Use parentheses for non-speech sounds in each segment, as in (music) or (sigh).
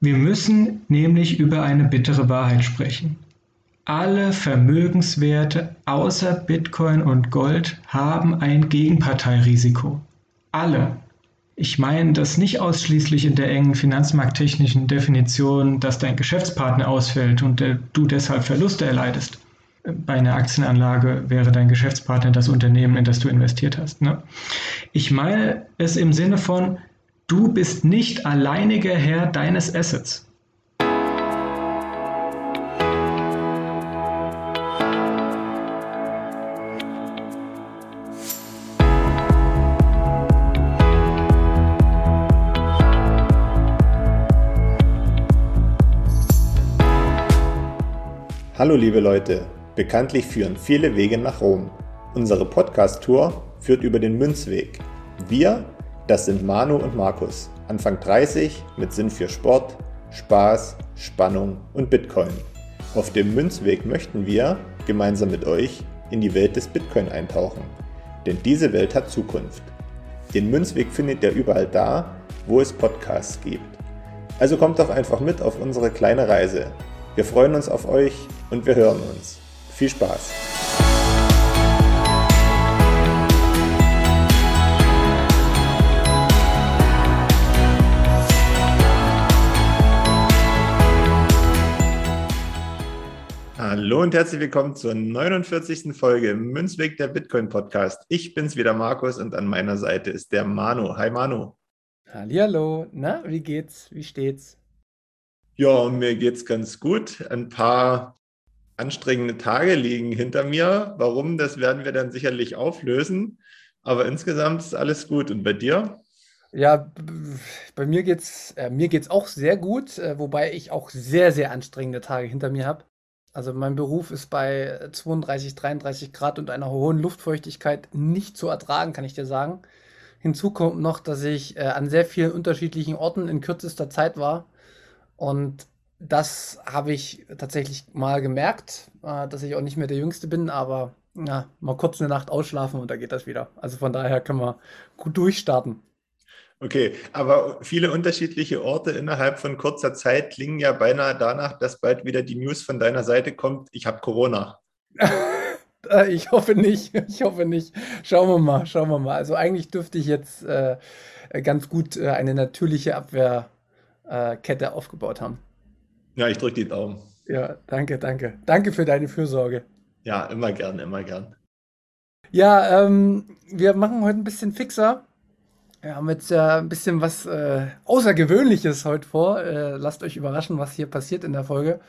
Wir müssen nämlich über eine bittere Wahrheit sprechen. Alle Vermögenswerte außer Bitcoin und Gold haben ein Gegenparteirisiko. Alle. Ich meine das nicht ausschließlich in der engen finanzmarkttechnischen Definition, dass dein Geschäftspartner ausfällt und du deshalb Verluste erleidest. Bei einer Aktienanlage wäre dein Geschäftspartner das Unternehmen, in das du investiert hast. Ne? Ich meine es im Sinne von, du bist nicht alleiniger Herr deines Assets. Hallo liebe Leute, bekanntlich führen viele Wege nach Rom. Unsere Podcast-Tour führt über den Münzweg. Wir, das sind Manu und Markus, Anfang 30 mit Sinn für Sport, Spaß, Spannung und Bitcoin. Auf dem Münzweg möchten wir, gemeinsam mit euch, in die Welt des Bitcoin eintauchen. Denn diese Welt hat Zukunft. Den Münzweg findet ihr überall da, wo es Podcasts gibt. Also kommt doch einfach mit auf unsere kleine Reise. Wir freuen uns auf euch und wir hören uns. Viel Spaß! Hallo und herzlich willkommen zur 49. Folge Münzweg der Bitcoin Podcast. Ich bin's wieder Markus und an meiner Seite ist der Manu. Hi Manu. Hallihallo. Na, wie geht's? Wie steht's? Ja, mir geht's ganz gut. Ein paar anstrengende Tage liegen hinter mir. Warum, das werden wir dann sicherlich auflösen. Aber insgesamt ist alles gut. Und bei dir? Ja, bei mir geht's, äh, mir geht's auch sehr gut, äh, wobei ich auch sehr, sehr anstrengende Tage hinter mir habe. Also mein Beruf ist bei 32, 33 Grad und einer hohen Luftfeuchtigkeit nicht zu ertragen, kann ich dir sagen. Hinzu kommt noch, dass ich äh, an sehr vielen unterschiedlichen Orten in kürzester Zeit war und das habe ich tatsächlich mal gemerkt, äh, dass ich auch nicht mehr der Jüngste bin, aber ja, mal kurz eine Nacht ausschlafen und da geht das wieder. Also von daher können wir gut durchstarten. Okay, aber viele unterschiedliche Orte innerhalb von kurzer Zeit klingen ja beinahe danach, dass bald wieder die News von deiner Seite kommt, ich habe Corona. (laughs) Äh, ich hoffe nicht, (laughs) ich hoffe nicht. Schauen wir mal, schauen wir mal. Also eigentlich dürfte ich jetzt äh, ganz gut äh, eine natürliche Abwehr äh, aufgebaut haben. Ja, ich drücke die Daumen. Ja, danke, danke. Danke für deine Fürsorge. Ja, immer gern, immer gern. Ja, ähm, wir machen heute ein bisschen fixer. Wir haben jetzt ja ein bisschen was äh, Außergewöhnliches heute vor. Äh, lasst euch überraschen, was hier passiert in der Folge.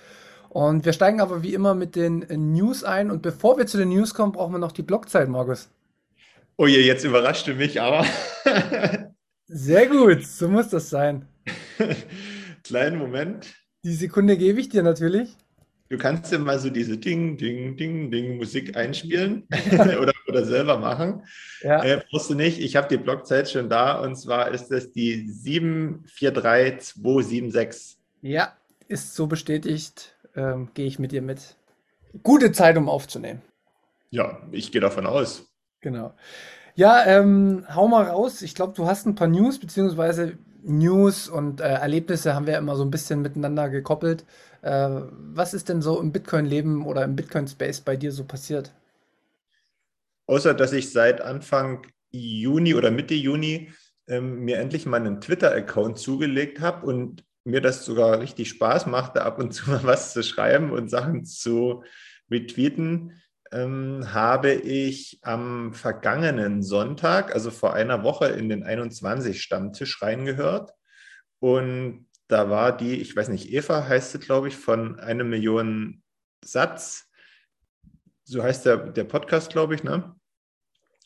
Und wir steigen aber wie immer mit den News ein. Und bevor wir zu den News kommen, brauchen wir noch die Blockzeit, Markus. Oh je, jetzt überrascht du mich, aber. (laughs) Sehr gut, so muss das sein. (laughs) Kleinen Moment. Die Sekunde gebe ich dir natürlich. Du kannst ja mal so diese Ding, Ding, Ding, Ding Musik einspielen (laughs) (laughs) oder, oder selber machen. Ja. Äh, brauchst du nicht. Ich habe die Blockzeit schon da und zwar ist das die 743276. Ja, ist so bestätigt. Ähm, Gehe ich mit dir mit. Gute Zeit, um aufzunehmen. Ja, ich gehe davon aus. Genau. Ja, ähm, hau mal raus. Ich glaube, du hast ein paar News, beziehungsweise News und äh, Erlebnisse haben wir immer so ein bisschen miteinander gekoppelt. Äh, was ist denn so im Bitcoin-Leben oder im Bitcoin-Space bei dir so passiert? Außer, dass ich seit Anfang Juni oder Mitte Juni ähm, mir endlich mal einen Twitter-Account zugelegt habe und mir das sogar richtig Spaß machte, ab und zu mal was zu schreiben und Sachen zu retweeten, ähm, habe ich am vergangenen Sonntag, also vor einer Woche, in den 21 Stammtisch reingehört. Und da war die, ich weiß nicht, Eva heißt sie, glaube ich, von einer Million Satz. So heißt der, der Podcast, glaube ich, ne?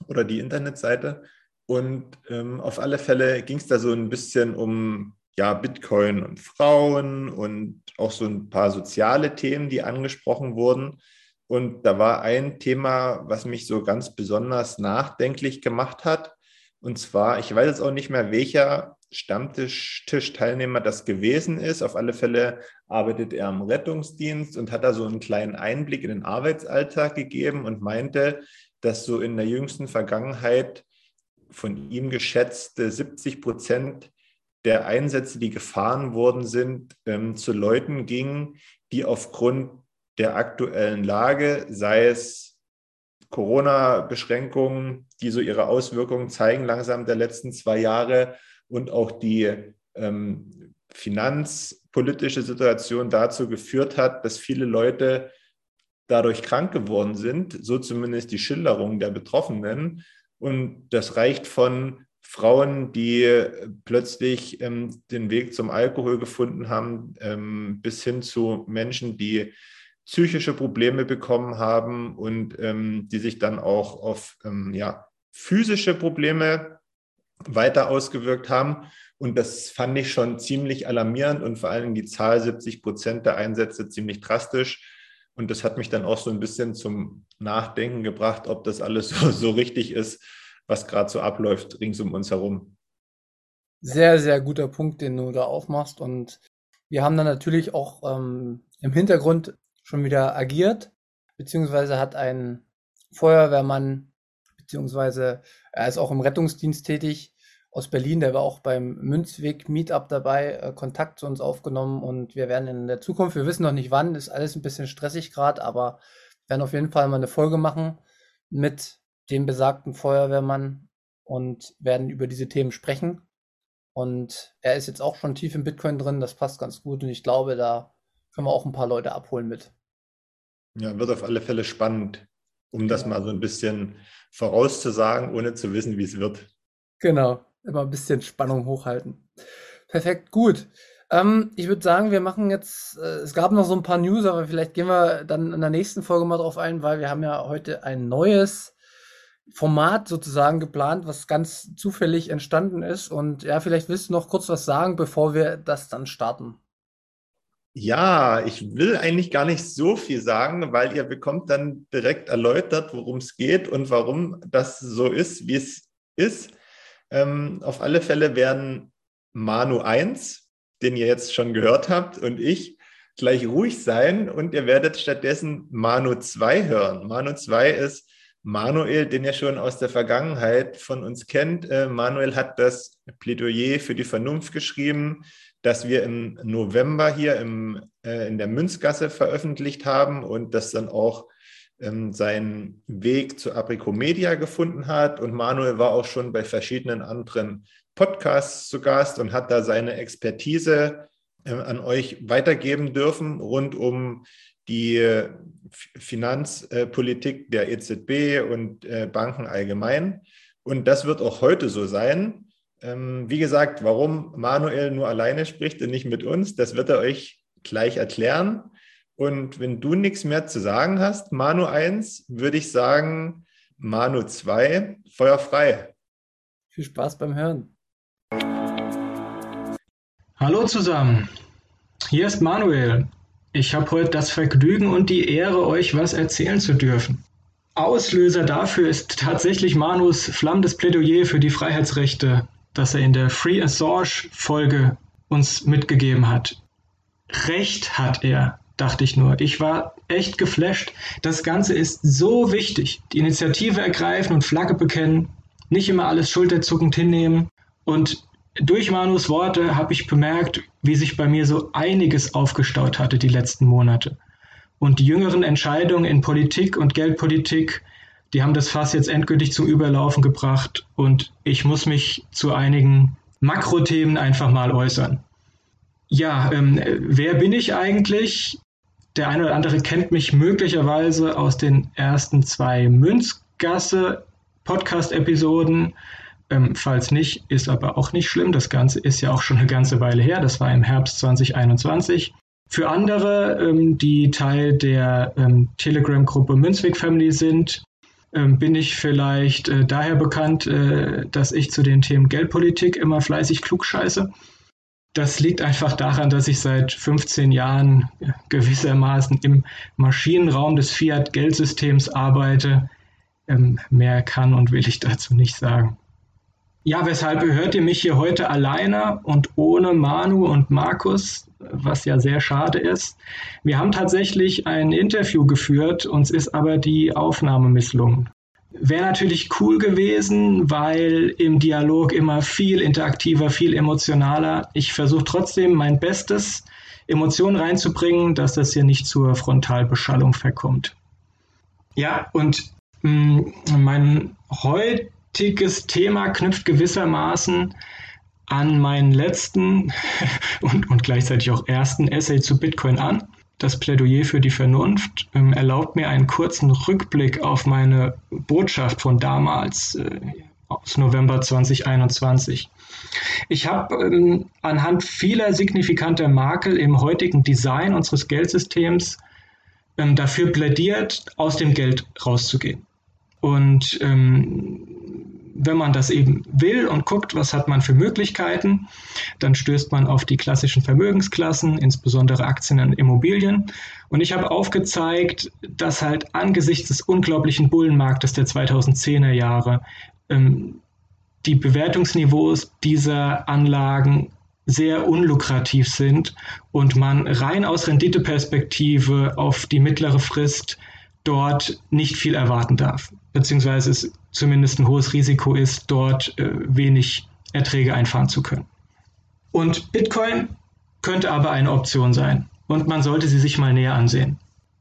Oder die Internetseite. Und ähm, auf alle Fälle ging es da so ein bisschen um ja, Bitcoin und Frauen und auch so ein paar soziale Themen, die angesprochen wurden. Und da war ein Thema, was mich so ganz besonders nachdenklich gemacht hat. Und zwar, ich weiß jetzt auch nicht mehr, welcher Stammtisch-Teilnehmer das gewesen ist. Auf alle Fälle arbeitet er am Rettungsdienst und hat da so einen kleinen Einblick in den Arbeitsalltag gegeben und meinte, dass so in der jüngsten Vergangenheit von ihm geschätzte 70 Prozent der Einsätze, die gefahren worden sind, ähm, zu Leuten ging, die aufgrund der aktuellen Lage, sei es Corona-Beschränkungen, die so ihre Auswirkungen zeigen langsam der letzten zwei Jahre und auch die ähm, finanzpolitische Situation dazu geführt hat, dass viele Leute dadurch krank geworden sind, so zumindest die Schilderung der Betroffenen. Und das reicht von Frauen, die plötzlich ähm, den Weg zum Alkohol gefunden haben, ähm, bis hin zu Menschen, die psychische Probleme bekommen haben und ähm, die sich dann auch auf ähm, ja, physische Probleme weiter ausgewirkt haben. Und das fand ich schon ziemlich alarmierend und vor allem die Zahl 70 Prozent der Einsätze ziemlich drastisch. Und das hat mich dann auch so ein bisschen zum Nachdenken gebracht, ob das alles (laughs) so, so richtig ist, was gerade so abläuft rings um uns herum. Sehr, sehr guter Punkt, den du da aufmachst. Und wir haben dann natürlich auch ähm, im Hintergrund schon wieder agiert, beziehungsweise hat ein Feuerwehrmann, beziehungsweise er ist auch im Rettungsdienst tätig, aus Berlin, der war auch beim Münzweg Meetup dabei, äh, Kontakt zu uns aufgenommen und wir werden in der Zukunft, wir wissen noch nicht wann, ist alles ein bisschen stressig gerade, aber werden auf jeden Fall mal eine Folge machen mit dem besagten Feuerwehrmann und werden über diese Themen sprechen. Und er ist jetzt auch schon tief im Bitcoin drin, das passt ganz gut und ich glaube, da können wir auch ein paar Leute abholen mit. Ja, wird auf alle Fälle spannend, um das mal so ein bisschen vorauszusagen, ohne zu wissen, wie es wird. Genau immer ein bisschen Spannung hochhalten. Perfekt, gut. Ähm, ich würde sagen, wir machen jetzt, äh, es gab noch so ein paar News, aber vielleicht gehen wir dann in der nächsten Folge mal drauf ein, weil wir haben ja heute ein neues Format sozusagen geplant, was ganz zufällig entstanden ist. Und ja, vielleicht willst du noch kurz was sagen, bevor wir das dann starten. Ja, ich will eigentlich gar nicht so viel sagen, weil ihr bekommt dann direkt erläutert, worum es geht und warum das so ist, wie es ist. Ähm, auf alle Fälle werden Manu 1, den ihr jetzt schon gehört habt, und ich gleich ruhig sein und ihr werdet stattdessen Manu 2 hören. Manu 2 ist Manuel, den ihr schon aus der Vergangenheit von uns kennt. Äh, Manuel hat das Plädoyer für die Vernunft geschrieben, das wir im November hier im, äh, in der Münzgasse veröffentlicht haben und das dann auch ähm, seinen Weg zu Apricomedia gefunden hat. Und Manuel war auch schon bei verschiedenen anderen Podcasts zu Gast und hat da seine Expertise äh, an euch weitergeben dürfen rund um die äh, Finanzpolitik der EZB und äh, Banken allgemein. Und das wird auch heute so sein. Ähm, wie gesagt, warum Manuel nur alleine spricht und nicht mit uns, das wird er euch gleich erklären. Und wenn du nichts mehr zu sagen hast, Manu 1, würde ich sagen, Manu 2, Feuer frei. Viel Spaß beim Hören. Hallo zusammen, hier ist Manuel. Ich habe heute das Vergnügen und die Ehre, euch was erzählen zu dürfen. Auslöser dafür ist tatsächlich Manus flammendes Plädoyer für die Freiheitsrechte, das er in der Free Assange Folge uns mitgegeben hat. Recht hat er dachte ich nur. Ich war echt geflasht. Das Ganze ist so wichtig. Die Initiative ergreifen und Flagge bekennen, nicht immer alles schulterzuckend hinnehmen. Und durch Manus Worte habe ich bemerkt, wie sich bei mir so einiges aufgestaut hatte die letzten Monate. Und die jüngeren Entscheidungen in Politik und Geldpolitik, die haben das Fass jetzt endgültig zum Überlaufen gebracht. Und ich muss mich zu einigen Makrothemen einfach mal äußern. Ja, ähm, wer bin ich eigentlich? Der eine oder andere kennt mich möglicherweise aus den ersten zwei Münzgasse Podcast-Episoden. Ähm, falls nicht, ist aber auch nicht schlimm. Das Ganze ist ja auch schon eine ganze Weile her. Das war im Herbst 2021. Für andere, ähm, die Teil der ähm, Telegram-Gruppe Münzweg Family sind, bin ich vielleicht äh, daher bekannt, äh, dass ich zu den Themen Geldpolitik immer fleißig klugscheiße. Das liegt einfach daran, dass ich seit 15 Jahren gewissermaßen im Maschinenraum des Fiat-Geldsystems arbeite. Ähm, mehr kann und will ich dazu nicht sagen. Ja, weshalb hört ihr mich hier heute alleine und ohne Manu und Markus, was ja sehr schade ist. Wir haben tatsächlich ein Interview geführt, uns ist aber die Aufnahme misslungen. Wäre natürlich cool gewesen, weil im Dialog immer viel interaktiver, viel emotionaler. Ich versuche trotzdem mein Bestes, Emotionen reinzubringen, dass das hier nicht zur Frontalbeschallung verkommt. Ja, und mh, mm, mein heutiges Thema knüpft gewissermaßen an meinen letzten (laughs) und, und gleichzeitig auch ersten Essay zu Bitcoin an. Das Plädoyer für die Vernunft ähm, erlaubt mir einen kurzen Rückblick auf meine Botschaft von damals, äh, aus November 2021. Ich habe ähm, anhand vieler signifikanter Makel im heutigen Design unseres Geldsystems ähm, dafür plädiert, aus dem Geld rauszugehen. Und ähm, wenn man das eben will und guckt, was hat man für Möglichkeiten, dann stößt man auf die klassischen Vermögensklassen, insbesondere Aktien und Immobilien. Und ich habe aufgezeigt, dass halt angesichts des unglaublichen Bullenmarktes der 2010er Jahre ähm, die Bewertungsniveaus dieser Anlagen sehr unlukrativ sind und man rein aus Renditeperspektive auf die mittlere Frist dort nicht viel erwarten darf, beziehungsweise es zumindest ein hohes Risiko ist, dort äh, wenig Erträge einfahren zu können. Und Bitcoin könnte aber eine Option sein und man sollte sie sich mal näher ansehen.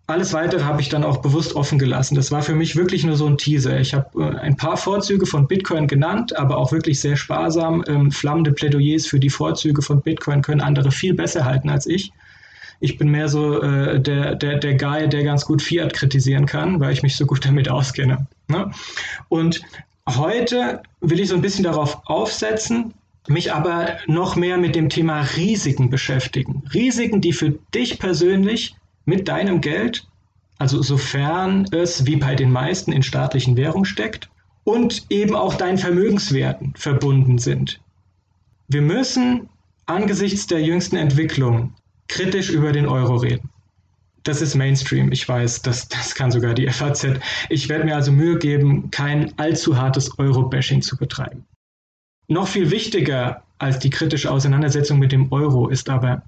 Alles weitere habe ich dann auch bewusst offen gelassen. Das war für mich wirklich nur so ein Teaser. Ich habe äh, ein paar Vorzüge von Bitcoin genannt, aber auch wirklich sehr sparsam. Ähm, flammende Plädoyers für die Vorzüge von Bitcoin können andere viel besser halten als ich. Ich bin mehr so äh, der, der, der Guy, der ganz gut Fiat kritisieren kann, weil ich mich so gut damit auskenne. Ne? Und heute will ich so ein bisschen darauf aufsetzen, mich aber noch mehr mit dem Thema Risiken beschäftigen. Risiken, die für dich persönlich mit deinem Geld, also sofern es wie bei den meisten in staatlichen Währungen steckt, und eben auch deinen Vermögenswerten verbunden sind. Wir müssen angesichts der jüngsten Entwicklungen kritisch über den Euro reden. Das ist Mainstream, ich weiß, das, das kann sogar die (laughs) FAZ. Ich werde mir also Mühe geben, kein allzu hartes Euro-Bashing zu betreiben. Noch viel wichtiger als die kritische Auseinandersetzung mit dem Euro ist aber,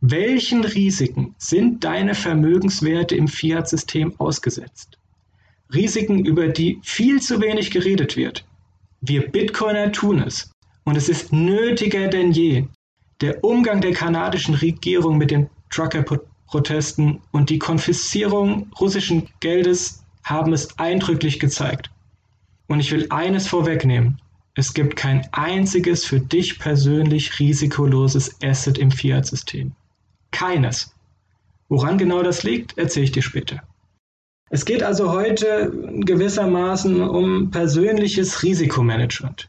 welchen Risiken sind deine Vermögenswerte im Fiat-System ausgesetzt? Risiken, über die viel zu wenig geredet wird. Wir Bitcoiner tun es. Und es ist nötiger denn je, der Umgang der kanadischen Regierung mit den Trucker-Protesten und die Konfiszierung russischen Geldes haben es eindrücklich gezeigt. Und ich will eines vorwegnehmen. Es gibt kein einziges für dich persönlich risikoloses Asset im Fiat-System. Keines. Woran genau das liegt, erzähle ich dir später. Es geht also heute gewissermaßen um persönliches Risikomanagement.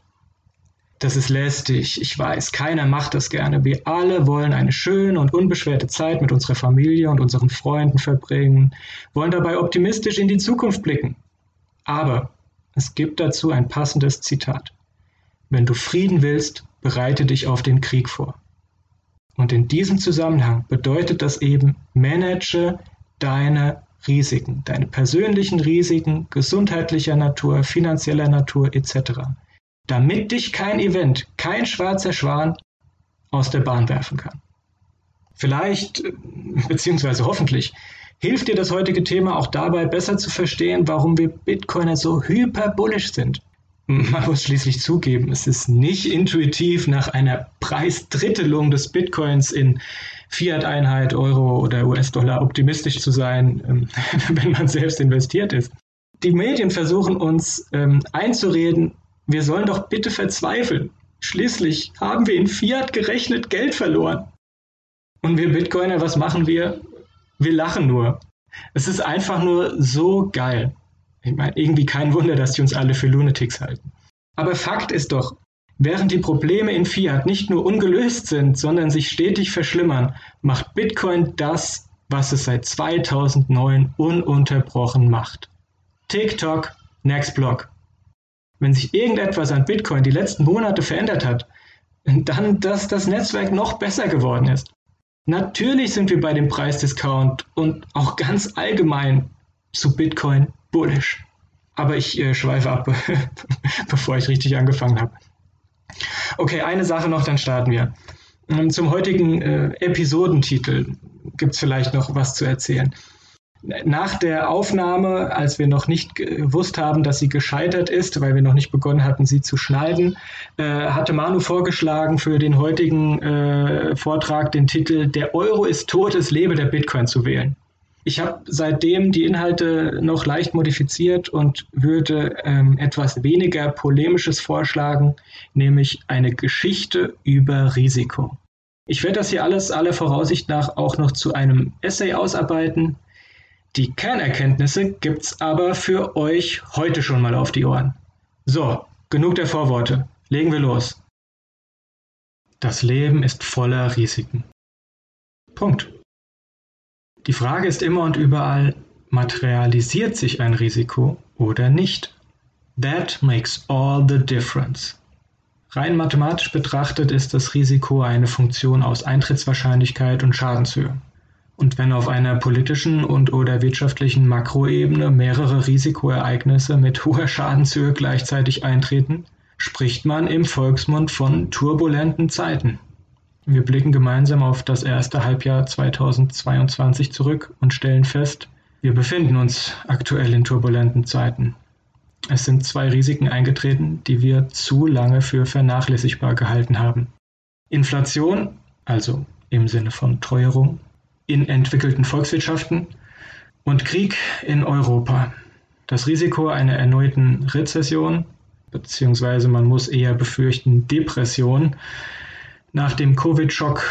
Das ist lästig, ich weiß, keiner macht das gerne. Wir alle wollen eine schöne und unbeschwerte Zeit mit unserer Familie und unseren Freunden verbringen, wollen dabei optimistisch in die Zukunft blicken. Aber es gibt dazu ein passendes Zitat. Wenn du Frieden willst, bereite dich auf den Krieg vor. Und in diesem Zusammenhang bedeutet das eben, manage deine Risiken, deine persönlichen Risiken gesundheitlicher Natur, finanzieller Natur etc damit dich kein Event, kein schwarzer Schwan aus der Bahn werfen kann. Vielleicht, äh, beziehungsweise hoffentlich, hilft dir das heutige Thema auch dabei, besser zu verstehen, warum wir Bitcoiner so hyperbullisch sind. Man muss schließlich zugeben, es ist nicht intuitiv nach einer Preisdrittelung des Bitcoins in Fiat-Einheit, Euro oder US-Dollar optimistisch zu sein, ähm, (laughs) wenn man selbst investiert ist. Die Medien versuchen uns ähm, einzureden, wir sollen doch bitte verzweifeln. Schließlich haben wir in Fiat gerechnet Geld verloren. Und wir Bitcoiner, was machen wir? Wir lachen nur. Es ist einfach nur so geil. Ich meine, irgendwie kein Wunder, dass die uns alle für Lunatics halten. Aber Fakt ist doch, während die Probleme in Fiat nicht nur ungelöst sind, sondern sich stetig verschlimmern, macht Bitcoin das, was es seit 2009 ununterbrochen macht. TikTok, Next Block wenn sich irgendetwas an Bitcoin die letzten Monate verändert hat, dann, dass das Netzwerk noch besser geworden ist. Natürlich sind wir bei dem Preisdiscount und auch ganz allgemein zu Bitcoin bullish. Aber ich äh, schweife ab, (laughs) bevor ich richtig angefangen habe. Okay, eine Sache noch, dann starten wir. Ähm, zum heutigen äh, Episodentitel gibt es vielleicht noch was zu erzählen. Nach der Aufnahme, als wir noch nicht gewusst haben, dass sie gescheitert ist, weil wir noch nicht begonnen hatten, sie zu schneiden, äh, hatte Manu vorgeschlagen für den heutigen äh, Vortrag den Titel Der Euro ist tot, es lebe der Bitcoin zu wählen. Ich habe seitdem die Inhalte noch leicht modifiziert und würde ähm, etwas weniger polemisches vorschlagen, nämlich eine Geschichte über Risiko. Ich werde das hier alles aller Voraussicht nach auch noch zu einem Essay ausarbeiten, die Kernerkenntnisse gibt's aber für euch heute schon mal auf die Ohren. So, genug der Vorworte. Legen wir los. Das Leben ist voller Risiken. Punkt. Die Frage ist immer und überall, materialisiert sich ein Risiko oder nicht? That makes all the difference. Rein mathematisch betrachtet ist das Risiko eine Funktion aus Eintrittswahrscheinlichkeit und Schadenshöhe. Und wenn auf einer politischen und/oder wirtschaftlichen Makroebene mehrere Risikoereignisse mit hoher Schadenshöhe gleichzeitig eintreten, spricht man im Volksmund von turbulenten Zeiten. Wir blicken gemeinsam auf das erste Halbjahr 2022 zurück und stellen fest, wir befinden uns aktuell in turbulenten Zeiten. Es sind zwei Risiken eingetreten, die wir zu lange für vernachlässigbar gehalten haben. Inflation, also im Sinne von Teuerung, in entwickelten Volkswirtschaften und Krieg in Europa. Das Risiko einer erneuten Rezession, beziehungsweise man muss eher befürchten Depression, nach dem Covid-Schock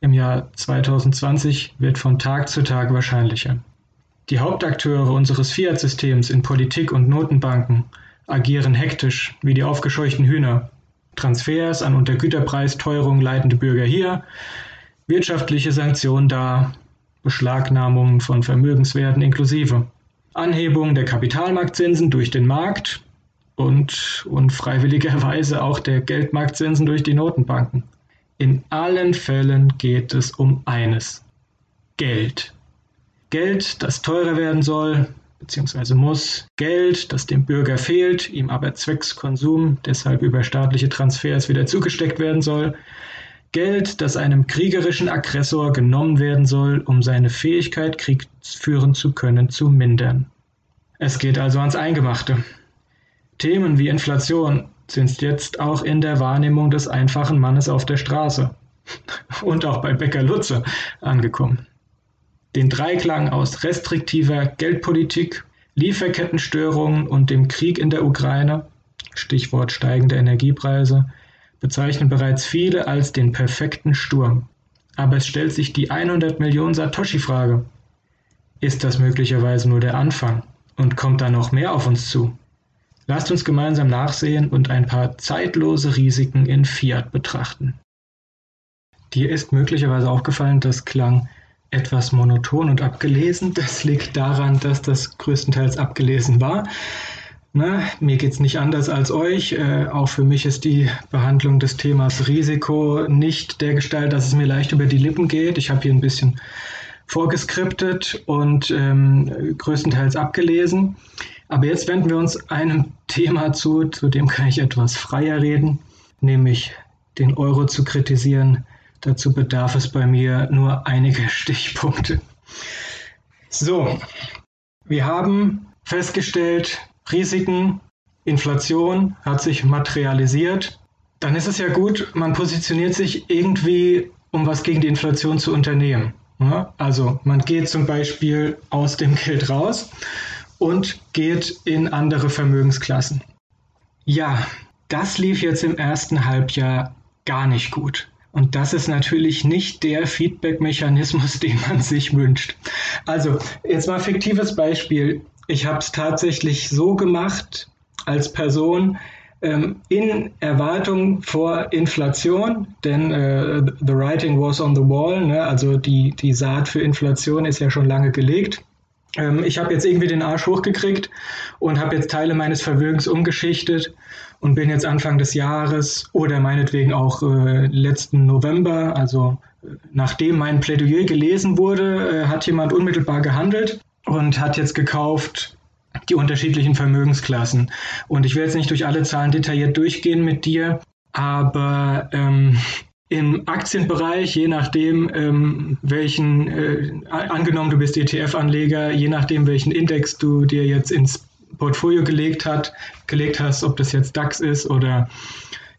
im Jahr 2020 wird von Tag zu Tag wahrscheinlicher. Die Hauptakteure unseres Fiat-Systems in Politik und Notenbanken agieren hektisch wie die aufgescheuchten Hühner. Transfers an unter Güterpreisteuerung leitende Bürger hier, wirtschaftliche Sanktionen da, Beschlagnahmungen von Vermögenswerten inklusive, Anhebung der Kapitalmarktzinsen durch den Markt und unfreiwilligerweise auch der Geldmarktzinsen durch die Notenbanken. In allen Fällen geht es um eines. Geld. Geld, das teurer werden soll, bzw. muss. Geld, das dem Bürger fehlt, ihm aber zwecks Konsum deshalb über staatliche Transfers wieder zugesteckt werden soll. Geld, das einem kriegerischen Aggressor genommen werden soll, um seine Fähigkeit, Krieg führen zu können, zu mindern. Es geht also ans Eingemachte. Themen wie Inflation sind jetzt auch in der Wahrnehmung des einfachen Mannes auf der Straße (laughs) und auch bei Bäcker Lutze angekommen. Den Dreiklang aus restriktiver Geldpolitik, Lieferkettenstörungen und dem Krieg in der Ukraine, Stichwort steigende Energiepreise, bezeichnen bereits viele als den perfekten Sturm. Aber es stellt sich die 100 Millionen Satoshi-Frage. Ist das möglicherweise nur der Anfang und kommt da noch mehr auf uns zu? Lasst uns gemeinsam nachsehen und ein paar zeitlose Risiken in Fiat betrachten. Dir ist möglicherweise aufgefallen, das klang etwas monoton und abgelesen. Das liegt daran, dass das größtenteils abgelesen war. Ne? Mir geht es nicht anders als euch. Äh, auch für mich ist die Behandlung des Themas Risiko nicht der Gestalt, dass es mir leicht über die Lippen geht. Ich habe hier ein bisschen vorgeskriptet und ähm, größtenteils abgelesen. Aber jetzt wenden wir uns einem Thema zu, zu dem kann ich etwas freier reden, nämlich den Euro zu kritisieren. Dazu bedarf es bei mir nur einige Stichpunkte. So, wir haben festgestellt, Risiken, Inflation hat sich materialisiert, dann ist es ja gut, man positioniert sich irgendwie, um was gegen die Inflation zu unternehmen. Also man geht zum Beispiel aus dem (laughs) Geld raus und geht in andere Vermögensklassen. Ja, das lief jetzt im ersten Halbjahr gar nicht gut. Und das ist natürlich nicht der Feedback-Mechanismus, (laughs) den man sich wünscht. Also, jetzt mal fiktives Beispiel. Ich habe es tatsächlich so gemacht als Person ähm, in Erwartung vor Inflation, denn äh, the writing was on the wall, ne? also die, die Saat für Inflation ist ja schon lange gelegt. Ähm, ich habe jetzt irgendwie den Arsch hochgekriegt und habe jetzt Teile meines Vermögens umgeschichtet und bin jetzt Anfang des Jahres oder meinetwegen auch äh, letzten November, also äh, nachdem mein Plädoyer gelesen wurde, äh, hat jemand unmittelbar gehandelt und hat jetzt gekauft die unterschiedlichen Vermögensklassen. Und ich will jetzt nicht durch alle Zahlen detailliert durchgehen mit dir, aber ähm, Im Aktienbereich, je nachdem, ähm, welchen, äh, angenommen du bist ETF-Anleger, je nachdem, welchen Index du dir jetzt ins Portfolio gelegt, hat, gelegt hast, ob das jetzt DAX ist oder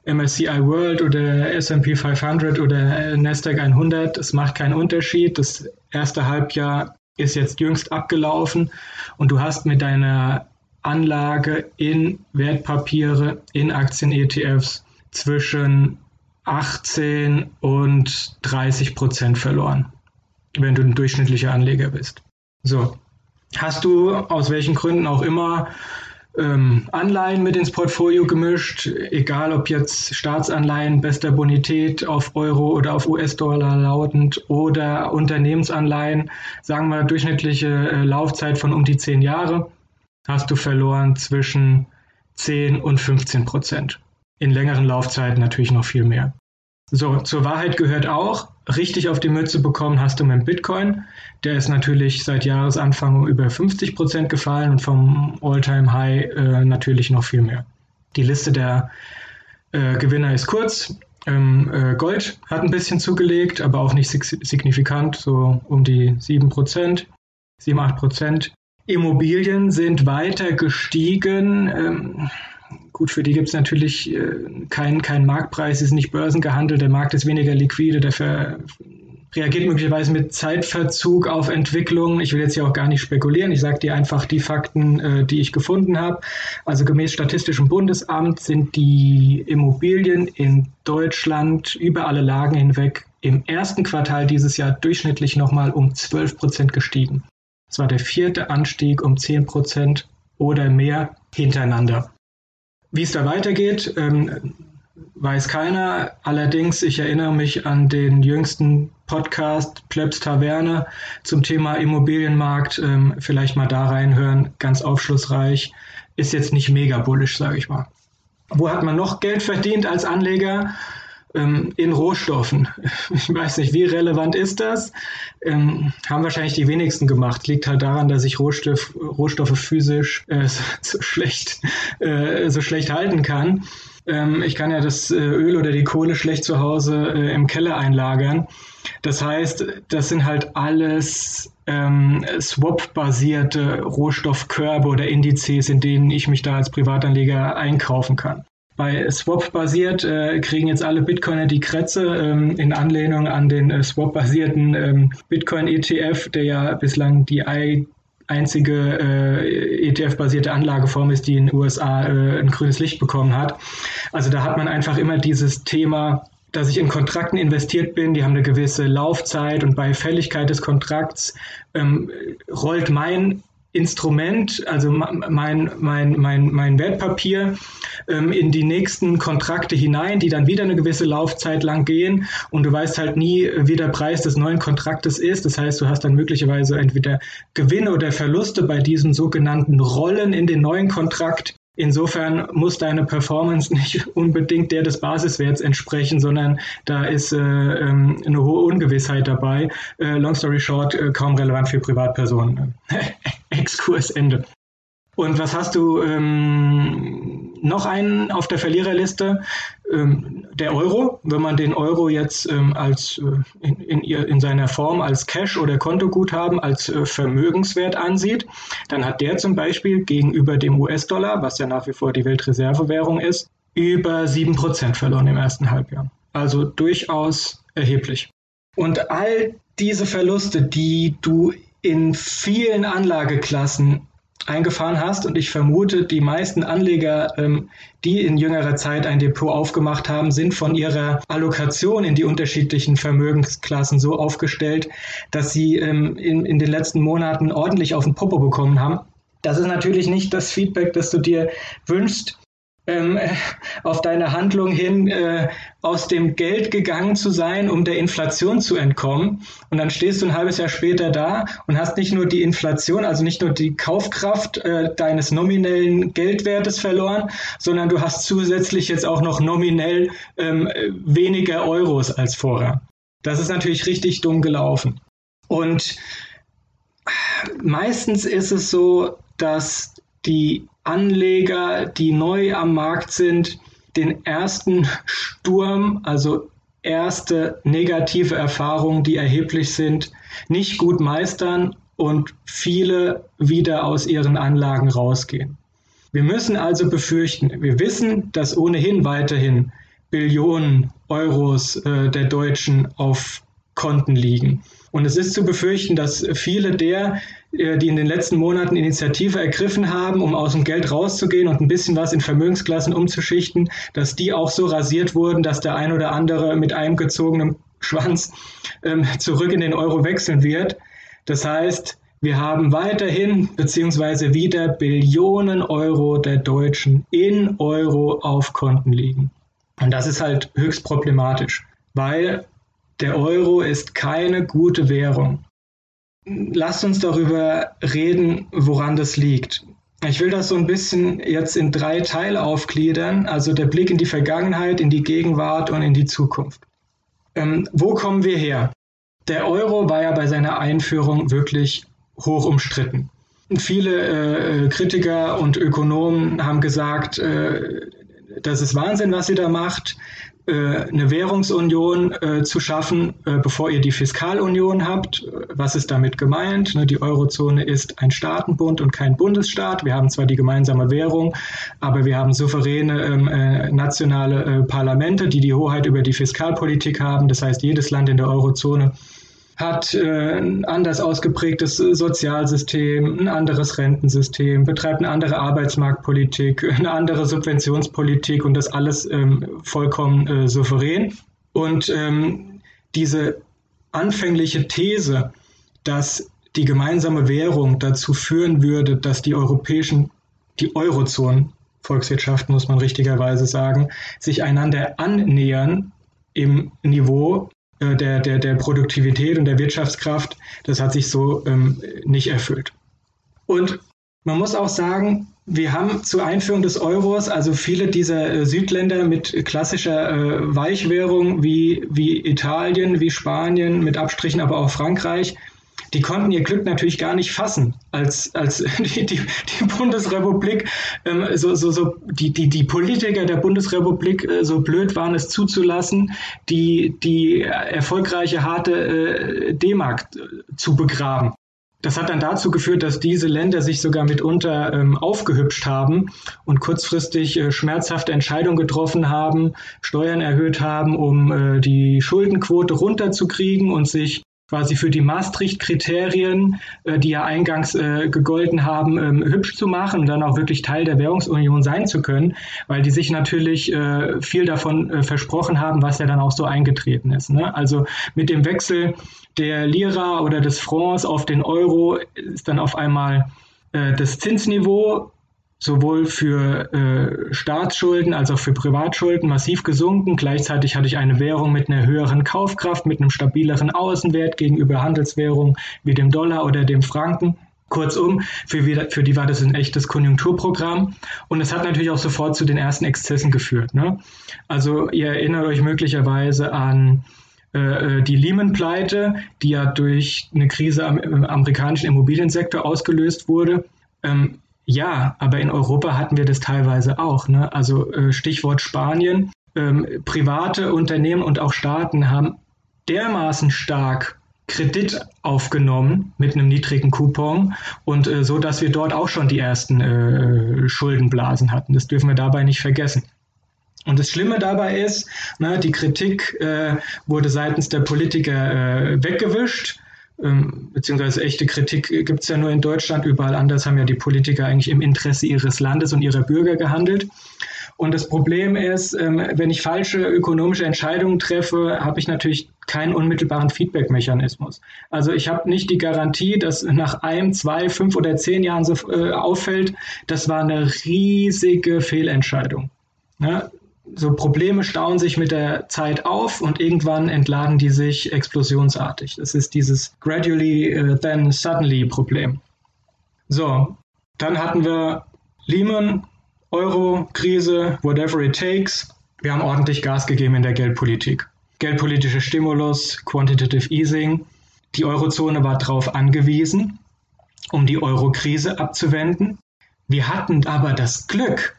MSCI World oder S&P 500 oder Nasdaq 100, es macht keinen Unterschied. Das erste Halbjahr ist jetzt jüngst abgelaufen und du hast mit deiner Anlage in Wertpapiere, in Aktien-ETFs zwischen 18 und 30 Prozent verloren, wenn du ein durchschnittlicher Anleger bist. So, hast du aus welchen Gründen auch immer ähm, Anleihen mit ins Portfolio gemischt, egal ob jetzt Staatsanleihen bester Bonität auf Euro oder auf US-Dollar lautend oder Unternehmensanleihen, sagen wir durchschnittliche äh, Laufzeit von um die 10 Jahre, hast du verloren zwischen 10 und 15 Prozent. In längeren Laufzeiten natürlich noch viel mehr. So, zur Wahrheit gehört auch, richtig auf die Mütze bekommen hast du mit Bitcoin. Der ist natürlich seit Jahresanfang um über 50 Prozent gefallen und vom All-Time-High äh, natürlich noch viel mehr. Die Liste der äh, Gewinner ist kurz. Ähm, äh, Gold hat ein bisschen zugelegt, aber auch nicht signifikant, so um die 7 Prozent, 7, 8 Prozent. Immobilien sind weiter gestiegen. Ähm, Gut, für die gibt es natürlich äh, keinen kein Marktpreis, ist nicht börsengehandelt, der Markt ist weniger liquide, der reagiert möglicherweise mit Zeitverzug auf Entwicklungen. Ich will jetzt hier auch gar nicht spekulieren, ich sage dir einfach die Fakten, äh, die ich gefunden habe. Also gemäß Statistischem Bundesamt sind die Immobilien in Deutschland über alle Lagen hinweg im ersten Quartal dieses Jahr durchschnittlich nochmal um 12 Prozent gestiegen. Es war der vierte Anstieg um 10 Prozent oder mehr hintereinander. Wie es da weitergeht, ähm, weiß keiner. Allerdings, ich erinnere mich an den jüngsten Podcast Plebs Taverne zum Thema Immobilienmarkt. Ähm, vielleicht mal da reinhören, ganz aufschlussreich. Ist jetzt nicht mega bullisch, sage ich mal. Wo hat man noch Geld verdient als Anleger? Ähm, in Rohstoffen. (laughs) Ich weiß nicht, wie relevant ist das? Ähm, haben wahrscheinlich die wenigsten gemacht. Liegt halt daran, dass ich Rohstoff, Rohstoffe physisch äh, (laughs) so, schlecht, äh, so schlecht halten kann. Ähm, ich kann ja das äh, Öl oder die Kohle schlecht zu Hause äh, im Keller einlagern. Das heißt, das sind halt alles ähm, Swap-basierte Rohstoffkörbe oder Indizes, in denen ich mich da als Privatanleger einkaufen kann. Bei Swap basiert äh, kriegen jetzt alle Bitcoiner die Krätze ähm, in Anlehnung an den äh, Swap-basierten ähm, Bitcoin-ETF, der ja bislang die einzige äh, ETF-basierte Anlageform ist, die in den USA äh, ein grünes Licht bekommen hat. Also da hat man einfach immer dieses Thema, dass ich in Kontrakten investiert bin, die haben eine gewisse Laufzeit und bei Fälligkeit des Kontrakts ähm, rollt mein Instrument, also mein, mein, mein, mein Wertpapier, ähm, in die nächsten Kontrakte hinein, die dann wieder eine gewisse Laufzeit lang gehen und du weißt halt nie, wie der Preis des neuen Kontraktes ist. Das heißt, du hast dann möglicherweise entweder Gewinne oder Verluste bei diesen sogenannten Rollen in den neuen Kontrakt Insofern muss deine Performance nicht unbedingt der des Basiswerts entsprechen, sondern da ist äh, ähm, eine hohe Ungewissheit dabei. Äh, long story short, äh, kaum relevant für Privatpersonen. (laughs) Exkurs Ende. Und was hast du ähm, noch einen auf der Verliererliste? Ähm, der Euro. Wenn man den Euro jetzt ähm, als äh, in, in, in, seiner Form als Cash oder Kontoguthaben als äh, Vermögenswert ansieht, dann hat der zum Beispiel gegenüber dem US-Dollar, was ja nach wie vor die Weltreservewährung ist, über 7% verloren im ersten Halbjahr. Also durchaus erheblich. Und all diese Verluste, die du in vielen Anlageklassen eingefahren hast. Und ich vermute, die meisten Anleger, ähm, die in jüngerer Zeit ein Depot aufgemacht haben, sind von ihrer Allokation in die unterschiedlichen Vermögensklassen so aufgestellt, dass sie ähm, in, in den letzten Monaten ordentlich auf den Popo bekommen haben. Das ist natürlich nicht das Feedback, das du dir wünschst ähm, (laughs) auf deine Handlung hin, äh, aus dem Geld gegangen zu sein, um der Inflation zu entkommen. Und dann stehst du ein halbes Jahr später da und hast nicht nur die Inflation, also nicht nur die Kaufkraft äh, deines nominellen Geldwertes verloren, sondern du hast zusätzlich jetzt auch noch nominell ähm, weniger Euros als vorher. Das ist natürlich richtig dumm gelaufen. Und meistens ist es so, dass die Anleger, die neu am Markt sind, den ersten Sturm, also erste negative Erfahrungen, die erheblich sind, nicht gut meistern und viele wieder aus ihren Anlagen rausgehen. Wir müssen also befürchten, wir wissen, dass ohnehin weiterhin Billionen Euros äh, der Deutschen auf Konten liegen. Und es ist zu befürchten, dass viele der, äh, die in den letzten Monaten Initiative ergriffen haben, um aus dem Geld rauszugehen und ein bisschen was in Vermögensklassen umzuschichten, dass die auch so rasiert wurden, dass der ein oder andere mit einem gezogenen Schwanz ähm, zurück in den Euro wechseln wird. Das heißt, wir haben weiterhin beziehungsweise wieder Billionen Euro der Deutschen in Euro auf Konten liegen. Und das ist halt höchst problematisch, weil der Euro ist keine gute Währung. Lasst uns darüber reden, woran das liegt. Ich will das so ein bisschen jetzt in drei Teile aufgliedern, also der Blick in die Vergangenheit, in die Gegenwart und in die Zukunft. Ähm, wo kommen wir her? Der Euro war ja bei seiner Einführung wirklich hoch umstritten. Viele äh, Kritiker und Ökonomen haben gesagt, äh, das ist Wahnsinn, was ihr da macht. Äh, eine Währungsunion äh, zu schaffen, äh, bevor ihr die Fiskalunion habt. Was ist damit gemeint? Ne, die Eurozone ist ein Staatenbund und kein Bundesstaat. Wir haben zwar die gemeinsame Währung, aber wir haben souveräne ähm, nationale Parlamente, die die Hoheit über die Fiskalpolitik haben. Das heißt, jedes Land in der Eurozone hat äh, ein anders ausgeprägtes Sozialsystem, ein anderes Rentensystem, betreibt eine andere Arbeitsmarktpolitik, eine andere Subventionspolitik und das alles ähm, vollkommen äh, souverän. Und ähm, diese anfängliche These, dass die gemeinsame Währung dazu führen würde, dass die europäischen, die Eurozonen, Volkswirtschaften muss man richtigerweise sagen, sich einander annähern im Niveau äh, der, der, der Produktivität und der Wirtschaftskraft, das hat sich so ähm, nicht erfüllt. Und man muss auch sagen, wir haben zur Einführung des Euros, also viele dieser äh, Südländer mit klassischer äh, Weichwährung wie, wie Italien, wie Spanien, mit Abstrichen aber auch Frankreich, die konnten ihr Glück natürlich gar nicht fassen, als, als (laughs) die, die, die Bundesrepublik, ähm, so, so, so, die, die, die Politiker der Bundesrepublik äh, so blöd waren, es zuzulassen, die, die erfolgreiche harte äh, D-Mark äh, zu begraben. Das hat dann dazu geführt, dass diese Länder sich sogar mitunter ähm, aufgehübscht haben und kurzfristig äh, schmerzhafte Entscheidungen getroffen haben, Steuern erhöht haben, um äh, die Schuldenquote runterzukriegen und sich quasi für die Maastricht-Kriterien, äh, die ja eingangs äh, gegolten haben, ähm, hübsch zu machen und dann auch wirklich Teil der Währungsunion sein zu können, weil die sich natürlich äh, viel davon äh, versprochen haben, was ja dann auch so eingetreten ist. Ne? Also mit dem Wechsel der Lira oder des Francs auf den Euro ist dann auf einmal äh, das Zinsniveau sowohl für äh, Staatsschulden als auch für Privatschulden massiv gesunken. Gleichzeitig hatte ich eine Währung mit einer höheren Kaufkraft, mit einem stabileren Außenwert gegenüber Handelswährungen wie dem Dollar oder dem Franken. Kurzum, für, für die war das ein echtes Konjunkturprogramm und es hat natürlich auch sofort zu den ersten Exzessen geführt. Ne? Also ihr erinnert euch möglicherweise an äh, äh die Lehman-Pleite, die ja durch eine Krise am, im amerikanischen Immobiliensektor ausgelöst wurde. Ähm, ja, aber in Europa hatten wir das teilweise auch. Ne? Also äh, Stichwort Spanien. Ähm, private Unternehmen und auch Staaten haben dermaßen stark Kredit aufgenommen mit einem niedrigen Coupon und äh, so, dass wir dort auch schon die ersten äh, Schuldenblasen hatten. Das dürfen wir dabei nicht vergessen. Und das Schlimme dabei ist, ne, die Kritik äh, wurde seitens der Politiker äh, weggewischt beziehungsweise echte Kritik gibt es ja nur in Deutschland. Überall anders haben ja die Politiker eigentlich im Interesse ihres Landes und ihrer Bürger gehandelt. Und das Problem ist, ähm, wenn ich falsche ökonomische Entscheidungen treffe, habe ich natürlich keinen unmittelbaren Feedback-Mechanismus. Also ich habe nicht die Garantie, dass nach einem, zwei, fünf oder zehn Jahren so äh, auffällt, das war eine riesige Fehlentscheidung. Ja, so Probleme stauen sich mit der Zeit auf und irgendwann entladen die sich explosionsartig. Das ist dieses gradually uh, then suddenly Problem. So, dann hatten wir Lehman, Euro, Krise, whatever it takes. Wir haben ordentlich Gas gegeben in der Geldpolitik. Geldpolitischer Stimulus, Quantitative Easing. Die Eurozone war darauf angewiesen, um die Euro-Krise abzuwenden. Wir hatten aber das Glück,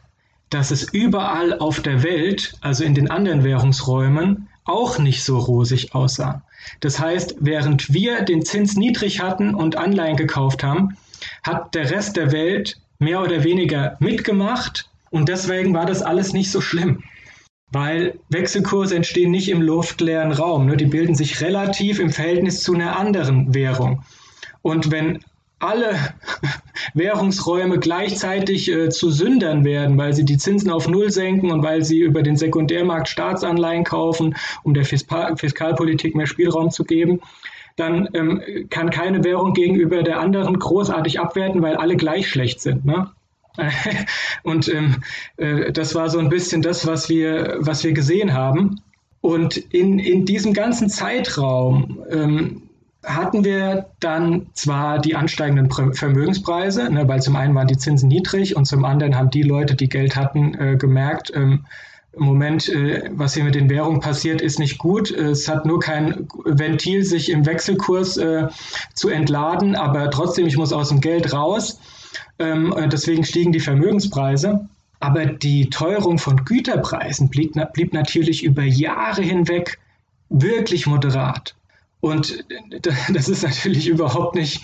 dass es überall auf der Welt, also in den anderen Währungsräumen, auch nicht so rosig aussah. Das heißt, während wir den Zins niedrig hatten und Anleihen gekauft haben, hat der Rest der Welt mehr oder weniger mitgemacht und deswegen war das alles nicht so schlimm. Weil Wechselkurse entstehen nicht im luftleeren Raum, ne? die bilden sich relativ im Verhältnis zu einer anderen Währung. Und wenn alle (laughs) Währungsräume gleichzeitig äh, zu Sündern werden, weil sie die Zinsen auf Null senken und weil sie über den Sekundärmarkt Staatsanleihen kaufen, um der Fiskal Fiskalpolitik mehr Spielraum zu geben, dann ähm, kann keine Währung gegenüber der anderen großartig abwerten, weil alle gleich schlecht sind. Ne? (laughs) Und ähm, äh, das war so ein bisschen das, was wir, was wir gesehen haben. Und in, in diesem ganzen Zeitraum ähm, hatten wir dann zwar die ansteigenden Vermögenspreise, ne, weil zum einen waren die Zinsen niedrig und zum anderen haben die Leute, die Geld hatten, äh, gemerkt, ähm, im Moment, äh, was hier mit den Währungen passiert, ist nicht gut. Es hat nur kein Ventil, sich im Wechselkurs äh, zu entladen, aber trotzdem, ich muss aus dem Geld raus. Ähm, deswegen stiegen die Vermögenspreise. Aber die Teuerung von Güterpreisen blieb, blieb natürlich über Jahre hinweg wirklich moderat. Und (laughs) das ist natürlich überhaupt nicht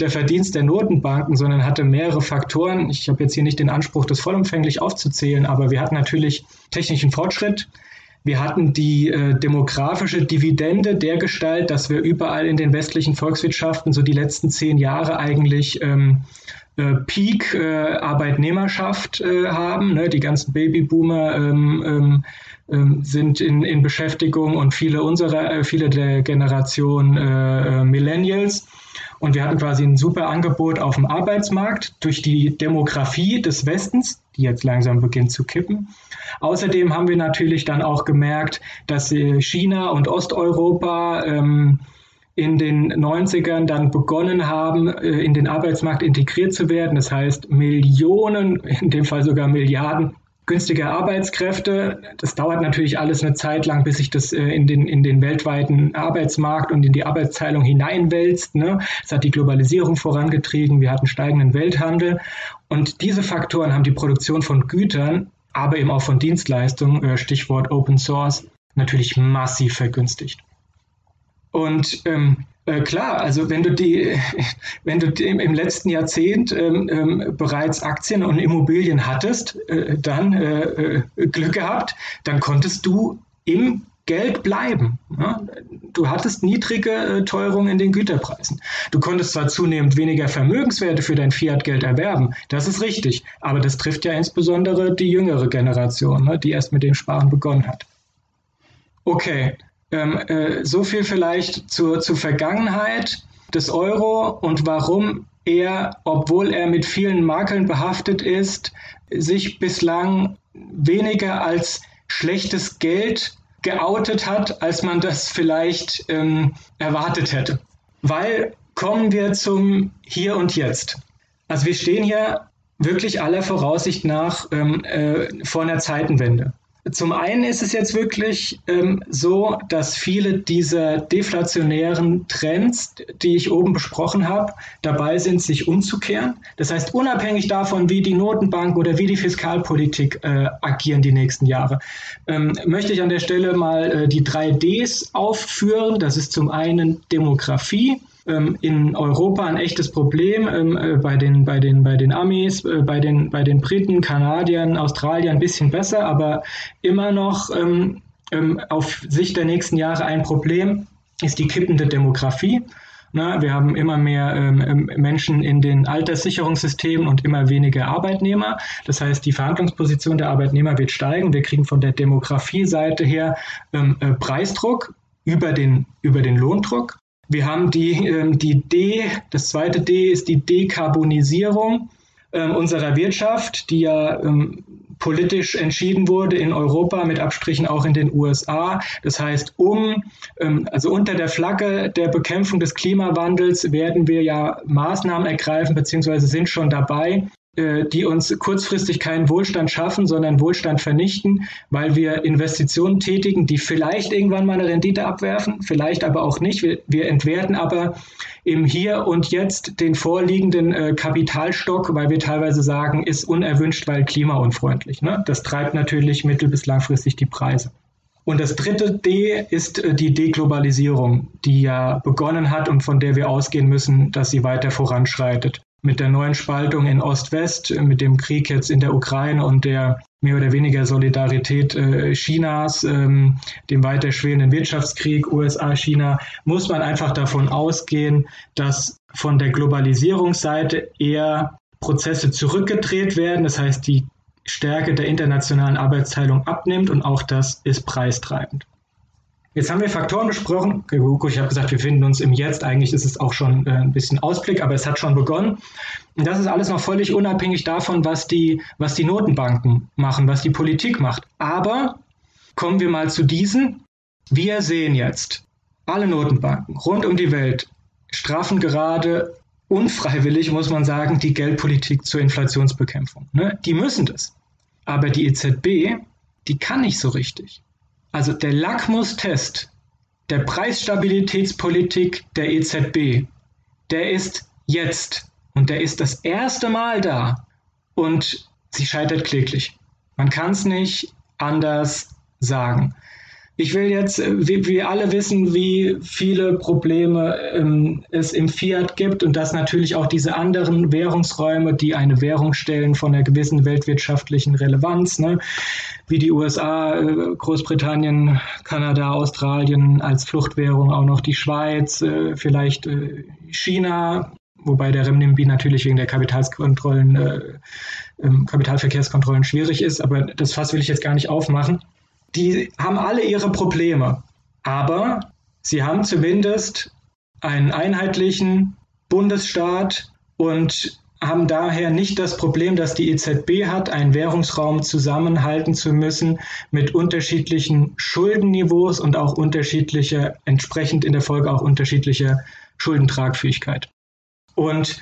der Verdienst der Notenbanken, sondern hatte mehrere Faktoren. Ich habe jetzt hier nicht den Anspruch, das vollumfänglich aufzuzählen, aber wir hatten natürlich technischen Fortschritt. Wir hatten die äh, demografische Dividende der Gestalt, dass wir überall in den westlichen Volkswirtschaften so die letzten zehn Jahre eigentlich ähm, äh, Peak äh, Arbeitnehmerschaft äh, haben. Ne? Die ganzen Babyboomer ähm, ähm, sind in, in Beschäftigung und viele unserer, äh, viele der Generation äh, äh, Millennials. Und wir hatten quasi ein super Angebot auf dem Arbeitsmarkt durch die Demografie des Westens, die jetzt langsam beginnt zu kippen. Außerdem haben wir natürlich dann auch gemerkt, dass China und Osteuropa ähm, in den 90ern dann begonnen haben, in den Arbeitsmarkt integriert zu werden. Das heißt, Millionen, in dem Fall sogar Milliarden günstige Arbeitskräfte. Das dauert natürlich alles eine Zeit lang, bis sich das äh, in, den, in den weltweiten Arbeitsmarkt und in die Arbeitsteilung hineinwälzt. Ne? Das hat die Globalisierung vorangetrieben. Wir hatten steigenden Welthandel. Und diese Faktoren haben die Produktion von Gütern, aber eben auch von Dienstleistungen, äh, Stichwort Open Source, natürlich massiv vergünstigt. Und ähm, äh, klar, also wenn du die, (laughs) wenn du im, letzten Jahrzehnt ähm, ähm, bereits Aktien und Immobilien hattest, äh, dann äh, äh Glück gehabt, dann konntest du im Geld bleiben. Ja? Du hattest niedrige äh, Teuerung in den Güterpreisen. Du konntest zwar zunehmend weniger Vermögenswerte für dein Fiat-Geld erwerben, das ist richtig, aber das trifft ja insbesondere die jüngere Generation, ne, die erst mit dem Sparen begonnen hat. Okay, ähm, äh, so viel vielleicht zur, zur Vergangenheit des Euro und warum er, obwohl er mit vielen Makeln behaftet ist, sich bislang weniger als schlechtes Geld geoutet hat, als man das vielleicht ähm, erwartet hätte. Weil kommen wir zum Hier und Jetzt. Also wir stehen hier wirklich aller Voraussicht nach ähm, äh, vor einer Zeitenwende. Zum einen ist es jetzt wirklich ähm, so, dass viele dieser deflationären Trends, die ich oben besprochen habe, dabei sind, sich umzukehren. Das heißt, unabhängig davon, wie die Notenbank oder wie die Fiskalpolitik äh, agieren die nächsten Jahre, ähm, möchte ich an der Stelle mal äh, die drei Ds aufführen. Das ist zum einen Demografie in Europa ein echtes Problem ähm, äh, bei, den, bei, den, bei den Amis, äh, bei, den, bei den Briten, Kanadiern, Australiern ein bisschen besser, aber immer noch ähm, ähm, auf Sicht der nächsten Jahre ein Problem ist die kippende Demografie. Na, wir haben immer mehr ähm, ähm, Menschen in den Alterssicherungssystemen und immer weniger Arbeitnehmer. Das heißt, die Verhandlungsposition der Arbeitnehmer wird steigen. Wir kriegen von der Demografie-Seite her ähm, äh, Preisdruck über den, über den Lohndruck. Wir haben die, ähm, die D, das zweite D ist die Dekarbonisierung ähm, unserer Wirtschaft, die ja ähm, politisch entschieden wurde in Europa, mit Abstrichen auch in den USA. Das heißt, um, also unter der Flagge der Bekämpfung des Klimawandels werden wir ja Maßnahmen ergreifen, beziehungsweise sind schon dabei, die uns kurzfristig keinen Wohlstand schaffen, sondern Wohlstand vernichten, weil wir Investitionen tätigen, die vielleicht irgendwann mal eine Rendite abwerfen, vielleicht aber auch nicht. Wir, wir entwerten aber im Hier und Jetzt den vorliegenden äh, Kapitalstock, weil wir teilweise sagen, ist unerwünscht, weil klimaunfreundlich. Ne? Das treibt natürlich mittel- bis langfristig die Preise. Und das dritte D ist äh, die Deglobalisierung, die ja begonnen hat und von der wir ausgehen müssen, dass sie weiter voranschreitet. Mit der neuen Spaltung in Ost-West, mit dem Krieg jetzt in der Ukraine und der mehr oder weniger Solidarität äh, Chinas, ähm, dem weiter schwelenden Wirtschaftskrieg USA-China, muss man einfach davon ausgehen, dass von der Globalisierungsseite eher Prozesse zurückgedreht werden. Das heißt, die Stärke der internationalen Arbeitsteilung abnimmt und auch das ist preistreibend. Jetzt haben wir Faktoren besprochen. Ich habe gesagt, wir finden uns im Jetzt. Eigentlich ist es auch schon äh, ein bisschen Ausblick, aber es hat schon begonnen. Und das ist alles noch völlig unabhängig davon, was die, was die Notenbanken machen, was die Politik macht. Aber kommen wir mal zu diesen. Wir sehen jetzt, alle Notenbanken rund um die Welt straffen gerade unfreiwillig, muss man sagen, die Geldpolitik zur Inflationsbekämpfung. Ne? Die müssen das. Aber die EZB, die kann nicht so richtig. Also der Lackmustest der Preisstabilitätspolitik der EZB, der ist jetzt und der ist das erste Mal da und sie scheitert kläglich. Man kann es nicht anders sagen. Ich will jetzt, äh, wie wir alle wissen, wie viele Probleme ähm, es im Fiat gibt und dass natürlich auch diese anderen Währungsräume, die eine Währung stellen von einer gewissen weltwirtschaftlichen Relevanz, ne, wie die USA, äh, Großbritannien, Kanada, Australien als Fluchtwährung, auch noch die Schweiz, äh, vielleicht äh, China, wobei der Renminbi natürlich wegen der Kapitalskontrollen, äh, ähm, Kapitalverkehrskontrollen schwierig ist, aber das Fass will ich jetzt gar nicht aufmachen die haben alle ihre Probleme, aber sie haben zumindest einen einheitlichen Bundesstaat und haben daher nicht das Problem, dass die EZB hat, einen Währungsraum zusammenhalten zu müssen mit unterschiedlichen Schuldenniveaus und auch unterschiedlicher, entsprechend in der Folge auch unterschiedlicher Schuldentragfähigkeit. Und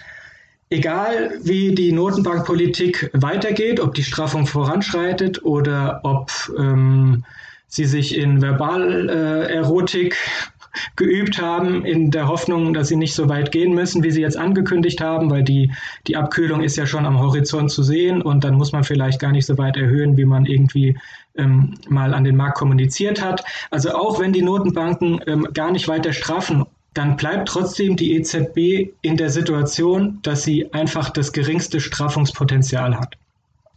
egal wie die Notenbankpolitik weitergeht, ob die Straffung voranschreitet oder ob ähm, sie sich in Verbalerotik äh, (laughs) geübt haben, in der Hoffnung, dass sie nicht so weit gehen müssen, wie sie jetzt angekündigt haben, weil die, die Abkühlung ist ja schon am Horizont zu sehen und dann muss man vielleicht gar nicht so weit erhöhen, wie man irgendwie ähm, mal an den Markt kommuniziert hat. Also auch wenn die Notenbanken ähm, gar nicht weiter straffen dann bleibt trotzdem die EZB in der Situation, dass sie einfach das geringste Straffungspotenzial hat.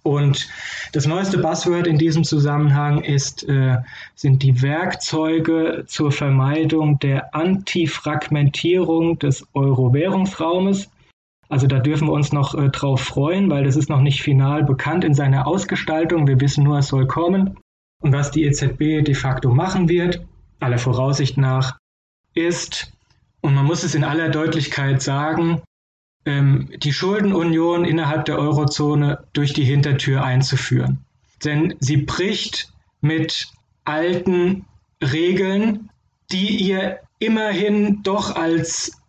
Und das neueste Buzzword in diesem Zusammenhang ist, äh, sind die Werkzeuge zur Vermeidung der Antifragmentierung des Euro-Währungsraumes. Also da dürfen wir uns noch äh, drauf freuen, weil das ist noch nicht final bekannt in seiner Ausgestaltung. Wir wissen nur, es soll kommen. Und was die EZB de facto machen wird, aller Voraussicht nach, ist und man muss es in aller Deutlichkeit sagen, ähm, die Schuldenunion innerhalb der Eurozone durch die Hintertür einzuführen. Denn sie bricht mit alten Regeln, die ihr immerhin doch als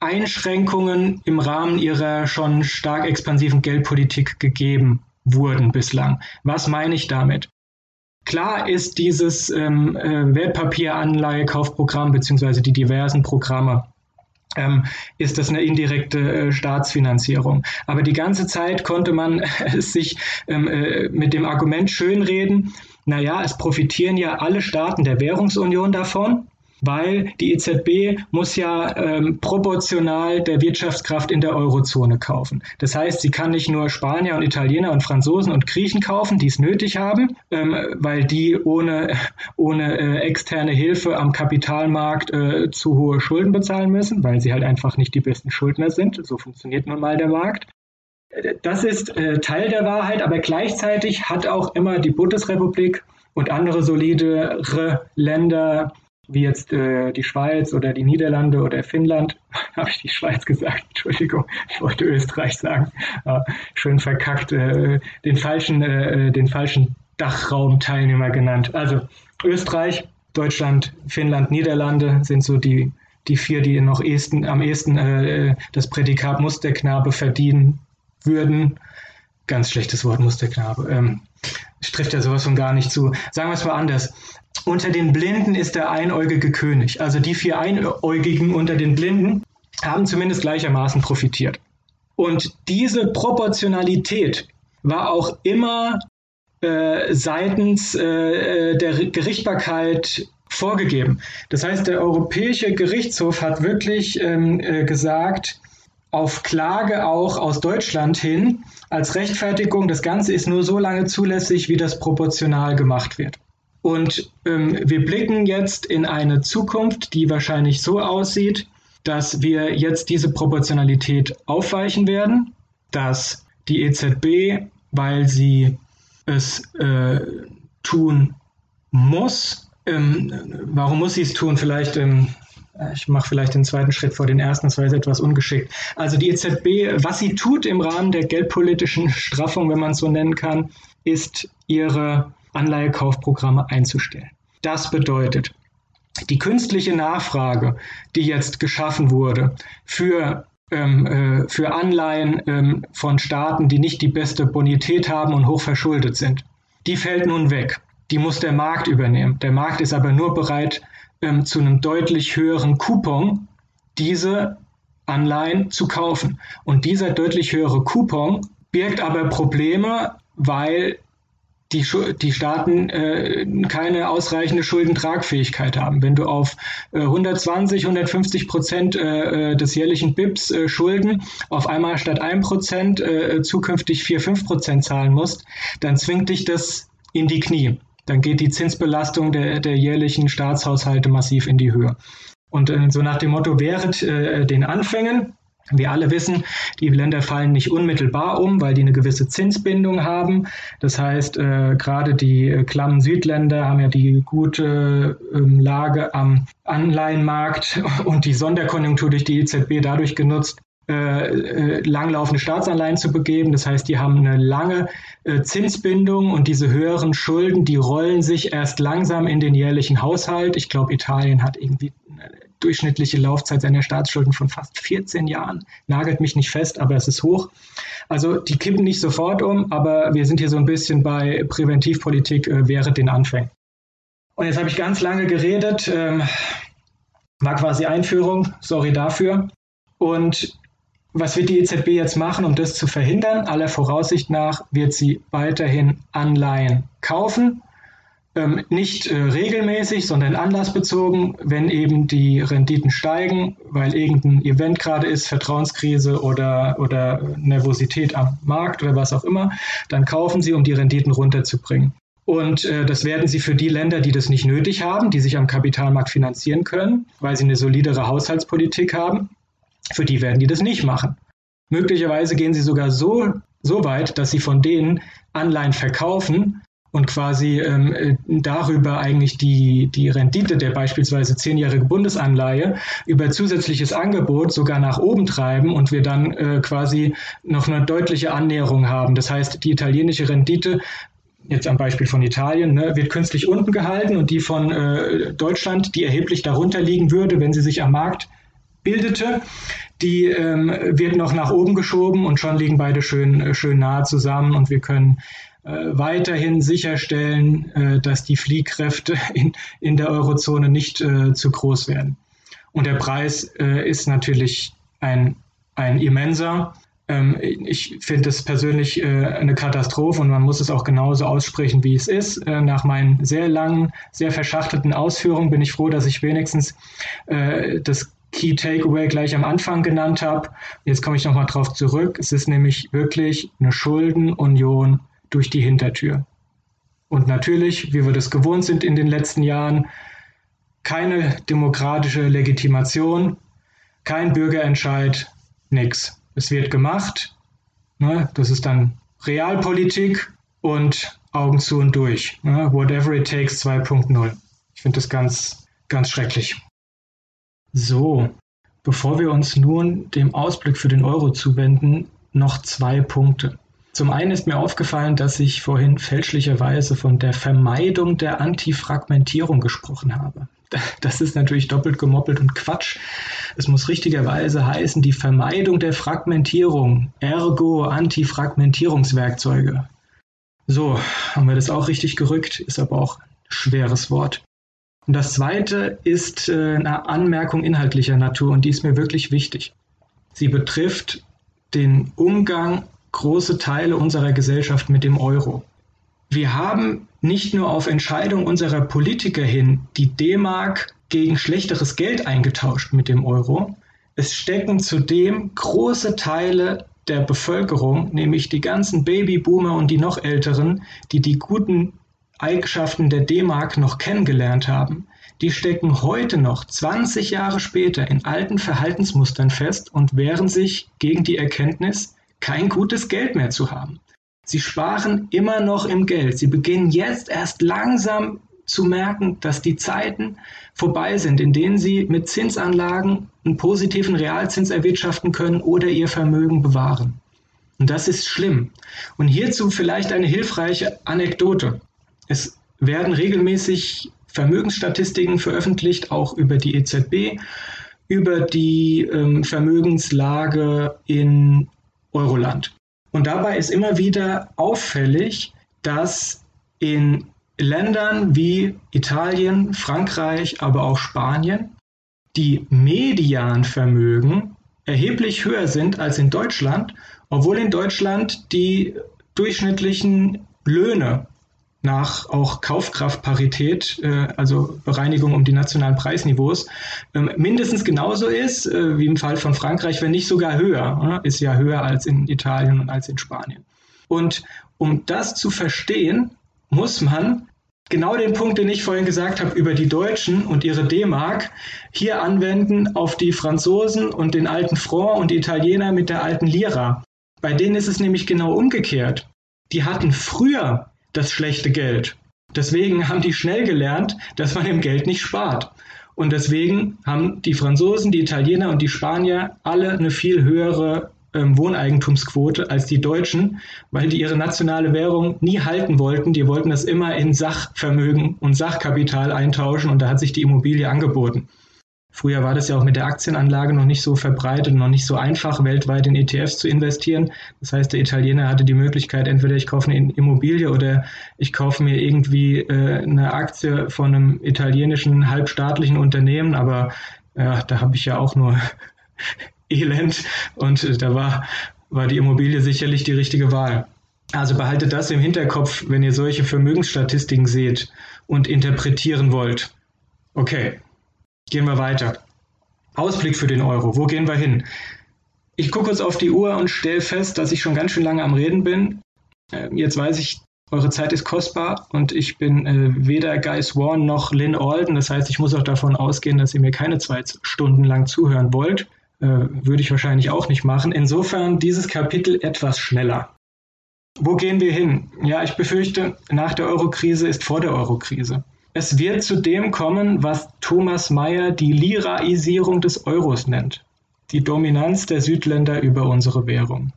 Einschränkungen im Rahmen ihrer schon stark expansiven Geldpolitik gegeben wurden bislang. Was meine ich damit? Klar ist dieses ähm, äh, Wertpapieranleihekaufprogramm beziehungsweise die diversen Programme ähm, ist das eine indirekte äh, Staatsfinanzierung. Aber die ganze Zeit konnte man äh, (laughs) sich ähm, äh, mit dem Argument schönreden, naja, es profitieren ja alle Staaten der Währungsunion davon weil die EZB muss ja ähm, proportional der Wirtschaftskraft in der Eurozone kaufen. Das heißt, sie kann nicht nur Spanier und Italiener und Franzosen und Griechen kaufen, die es nötig haben, ähm, weil die ohne, (laughs) ohne äh, externe Hilfe am Kapitalmarkt äh, zu hohe Schulden bezahlen müssen, weil sie halt einfach nicht die besten Schuldner sind. So funktioniert nun mal der Markt. Das ist äh, Teil der Wahrheit, aber gleichzeitig hat auch immer die Bundesrepublik und andere solidere Länder wie jetzt äh, die Schweiz oder die Niederlande oder Finnland, (laughs) habe ich die Schweiz gesagt, (laughs) Entschuldigung, ich wollte Österreich sagen, äh, schön verkackt, äh, den falschen, äh, den falschen Dachraumteilnehmer genannt. Also Österreich, Deutschland, Finnland, Niederlande sind so die, die vier, die noch ehesten, am ehesten äh, das Prädikat Musterknabe verdienen würden. Ganz schlechtes Wort, Musterknabe. Ähm, trifft ja sowas von gar nicht zu. Sagen wir es mal anders. Unter den Blinden ist der einäugige König. Also die vier Einäugigen unter den Blinden haben zumindest gleichermaßen profitiert. Und diese Proportionalität war auch immer äh, seitens äh, der Gerichtbarkeit vorgegeben. Das heißt, der Europäische Gerichtshof hat wirklich ähm, äh, gesagt, auf Klage auch aus Deutschland hin als Rechtfertigung, das Ganze ist nur so lange zulässig, wie das proportional gemacht wird. Und ähm, wir blicken jetzt in eine Zukunft, die wahrscheinlich so aussieht, dass wir jetzt diese Proportionalität aufweichen werden, dass die EZB, weil sie es äh, tun muss, ähm, warum muss sie es tun? Vielleicht, ähm, ich mache vielleicht den zweiten Schritt vor den ersten, das war jetzt etwas ungeschickt. Also die EZB, was sie tut im Rahmen der geldpolitischen (laughs) Straffung, wenn man es so nennen kann, ist ihre Anleihekaufprogramme einzustellen. Das bedeutet, die künstliche Nachfrage, die jetzt geschaffen wurde für, ähm, äh, für Anleihen ähm, von Staaten, die nicht die beste Bonität haben und hochverschuldet sind, die fällt nun weg. Die muss der Markt übernehmen. Der Markt ist aber nur bereit, ähm, zu einem deutlich höheren Coupon diese Anleihen zu kaufen. Und dieser deutlich höhere Coupon birgt aber Probleme, weil die, die Staaten äh, keine ausreichende Schuldentragfähigkeit haben. Wenn du auf äh, 120, 150 Prozent äh, äh, des jährlichen BIPs äh, Schulden auf einmal statt 1 Prozent äh, zukünftig 4, 5 Prozent zahlen musst, dann zwingt dich das in die Knie. Dann geht die Zinsbelastung der, der jährlichen Staatshaushalte massiv in die Höhe. Und äh, so nach dem Motto, während äh, den Anfängen wir alle wissen, die Länder fallen nicht unmittelbar um, weil die eine gewisse Zinsbindung haben. Das heißt, äh, gerade die äh, klammen Südländer haben ja die gute äh, Lage am Anleihenmarkt (laughs) und die Sonderkonjunktur durch die EZB dadurch genutzt, äh, äh, langlaufende Staatsanleihen zu begeben. Das heißt, die haben eine lange äh, Zinsbindung und diese höheren Schulden, die rollen sich erst langsam in den jährlichen Haushalt. Ich glaube, Italien hat irgendwie eine durchschnittliche Laufzeit seiner Staatsschulden von fast 14 Jahren. Nagelt mich nicht fest, aber es ist hoch. Also die kippen nicht sofort um, aber wir sind hier so ein bisschen bei Präventivpolitik äh, während den Anfängen. Und jetzt habe ich ganz lange geredet, ähm, war quasi Einführung, sorry dafür. Und was wird die EZB jetzt machen, um das zu verhindern? Aller Voraussicht nach wird sie weiterhin Anleihen kaufen. Ähm, nicht äh, regelmäßig, sondern anlassbezogen, wenn eben die Renditen steigen, weil irgendein Event gerade ist, Vertrauenskrise oder, oder Nervosität am Markt oder was auch immer, dann kaufen sie, um die Renditen runterzubringen. Und äh, das werden sie für die Länder, die das nicht nötig haben, die sich am Kapitalmarkt finanzieren können, weil sie eine solidere Haushaltspolitik haben, für die werden die das nicht machen. Möglicherweise gehen sie sogar so, so weit, dass sie von denen Anleihen verkaufen und quasi ähm, äh, darüber eigentlich die, die Rendite der beispielsweise zehnjährige Bundesanleihe über zusätzliches Angebot sogar nach oben treiben und wir dann äh, quasi noch eine deutliche Annäherung haben. Das heißt, die italienische Rendite jetzt am Beispiel von Italien, ne, wird künstlich unten gehalten und die von äh, Deutschland, die erheblich darunter liegen würde, wenn sie sich am Markt bildete, die ähm, wird noch nach oben geschoben und schon liegen beide schön, äh, schön nahe zusammen und wir können äh, weiterhin sicherstellen, äh, dass die Fliehkräfte (laughs) in, in der Eurozone nicht äh, zu groß werden. Und der Preis äh, ist natürlich ein, ein immenser. Ähm, ich finde es persönlich äh, eine Katastrophe und man muss es auch genauso aussprechen, wie es ist. nach meinen sehr langen, sehr verschachtelten Ausführungen bin ich froh, dass ich wenigstens das Key Takeaway gleich am Anfang genannt habe. Jetzt komme ich nochmal drauf zurück. Es ist nämlich wirklich eine Schuldenunion durch die Hintertür. Und natürlich, wie wir das gewohnt sind in den letzten Jahren, keine demokratische Legitimation, kein Bürgerentscheid, nichts. Es wird gemacht. Ne? Das ist dann Realpolitik und Augen zu und durch. Ne? Whatever it takes 2.0. Ich finde das ganz, ganz schrecklich. So, bevor wir uns nun dem Ausblick für den Euro zuwenden, noch zwei Punkte. Zum einen ist mir aufgefallen, dass ich vorhin fälschlicherweise von der Vermeidung der Antifragmentierung gesprochen habe. (laughs) Das ist natürlich doppelt gemoppelt und Quatsch. Es muss richtigerweise heißen, die Vermeidung der Fragmentierung, ergo Antifragmentierungswerkzeuge. So, haben wir das auch richtig gerückt, ist aber auch ein schweres Wort. Und das zweite ist äh, eine Anmerkung inhaltlicher Natur und die ist mir wirklich wichtig. Sie betrifft den Umgang große Teile unserer Gesellschaft mit dem Euro. wir haben nicht nur auf Entscheidung unserer Politiker hin die D-Mark gegen schlechteres Geld eingetauscht mit dem Euro. Es stecken zudem große Teile der Bevölkerung, nämlich die ganzen Babyboomer und die noch älteren, die die guten Eigenschaften der D-Mark noch kennengelernt haben, die stecken heute noch 20 Jahre später in alten Verhaltensmustern fest und wehren sich gegen die Erkenntnis, kein gutes Geld mehr zu haben. Sie sparen immer noch im Geld. Sie beginnen jetzt erst langsam zu merken, dass die Zeiten vorbei sind, in denen sie mit Zinsanlagen einen positiven Realzins erwirtschaften können oder ihr Vermögen bewahren. Und das ist schlimm. Und hierzu vielleicht eine hilfreiche Anekdote. Es werden regelmäßig Vermögensstatistiken veröffentlicht, auch über die EZB, über die ähm, Vermögenslage in Euroland. Und dabei ist immer wieder auffällig, dass in Ländern wie Italien, Frankreich, aber auch Spanien die Medianvermögen erheblich höher sind als in Deutschland, obwohl in Deutschland die durchschnittlichen Löhne nach auch Kaufkraftparität, äh, also Bereinigung um die nationalen Preisniveaus, ähm, mindestens genauso ist äh, wie im Fall von Frankreich, wenn nicht sogar höher. Ist ja höher als in Italien und als in Spanien. Und um das zu verstehen, muss man genau den Punkt, den ich vorhin gesagt habe über die Deutschen und ihre D-Mark, hier anwenden auf die Franzosen und den alten Franc und die Italiener mit der alten Lira. Bei denen ist es nämlich genau umgekehrt. Die hatten früher das schlechte Geld. Deswegen haben die schnell gelernt, dass man im Geld nicht spart. Und deswegen haben die Franzosen, die Italiener und die Spanier alle eine viel höhere ähm, Wohneigentumsquote als die Deutschen, weil die ihre nationale Währung nie halten wollten. Die wollten das immer in Sachvermögen und Sachkapital eintauschen und da hat sich die Immobilie angeboten. Früher war das ja auch mit der Aktienanlage noch nicht so verbreitet, noch nicht so einfach, weltweit in ETFs zu investieren. Das heißt, der Italiener hatte die Möglichkeit, entweder ich kaufe eine Immobilie oder ich kaufe mir irgendwie äh, eine Aktie von einem italienischen halbstaatlichen Unternehmen. Aber ja, da habe ich ja auch nur (laughs) Elend und äh, da war, war die Immobilie sicherlich die richtige Wahl. Also behaltet das im Hinterkopf, wenn ihr solche Vermögensstatistiken seht und interpretieren wollt. Okay, Gehen wir weiter. Ausblick für den Euro. Wo gehen wir hin? Ich gucke kurz auf die Uhr und stelle fest, dass ich schon ganz schön lange am Reden bin. Ähm, jetzt weiß ich, eure Zeit ist kostbar und ich bin äh, weder Guy Swan noch Lynn Alden. Das heißt, ich muss auch davon ausgehen, dass ihr mir keine zwei Stunden lang zuhören wollt. Äh, würde ich wahrscheinlich auch nicht machen. Insofern dieses Kapitel etwas schneller. Wo gehen wir hin? Ja, ich befürchte, nach der Eurokrise ist vor der Eurokrise. Es wird zu dem kommen, was Thomas Mayer die Liraisierung des Euros nennt, die Dominanz der Südländer über unsere Währung.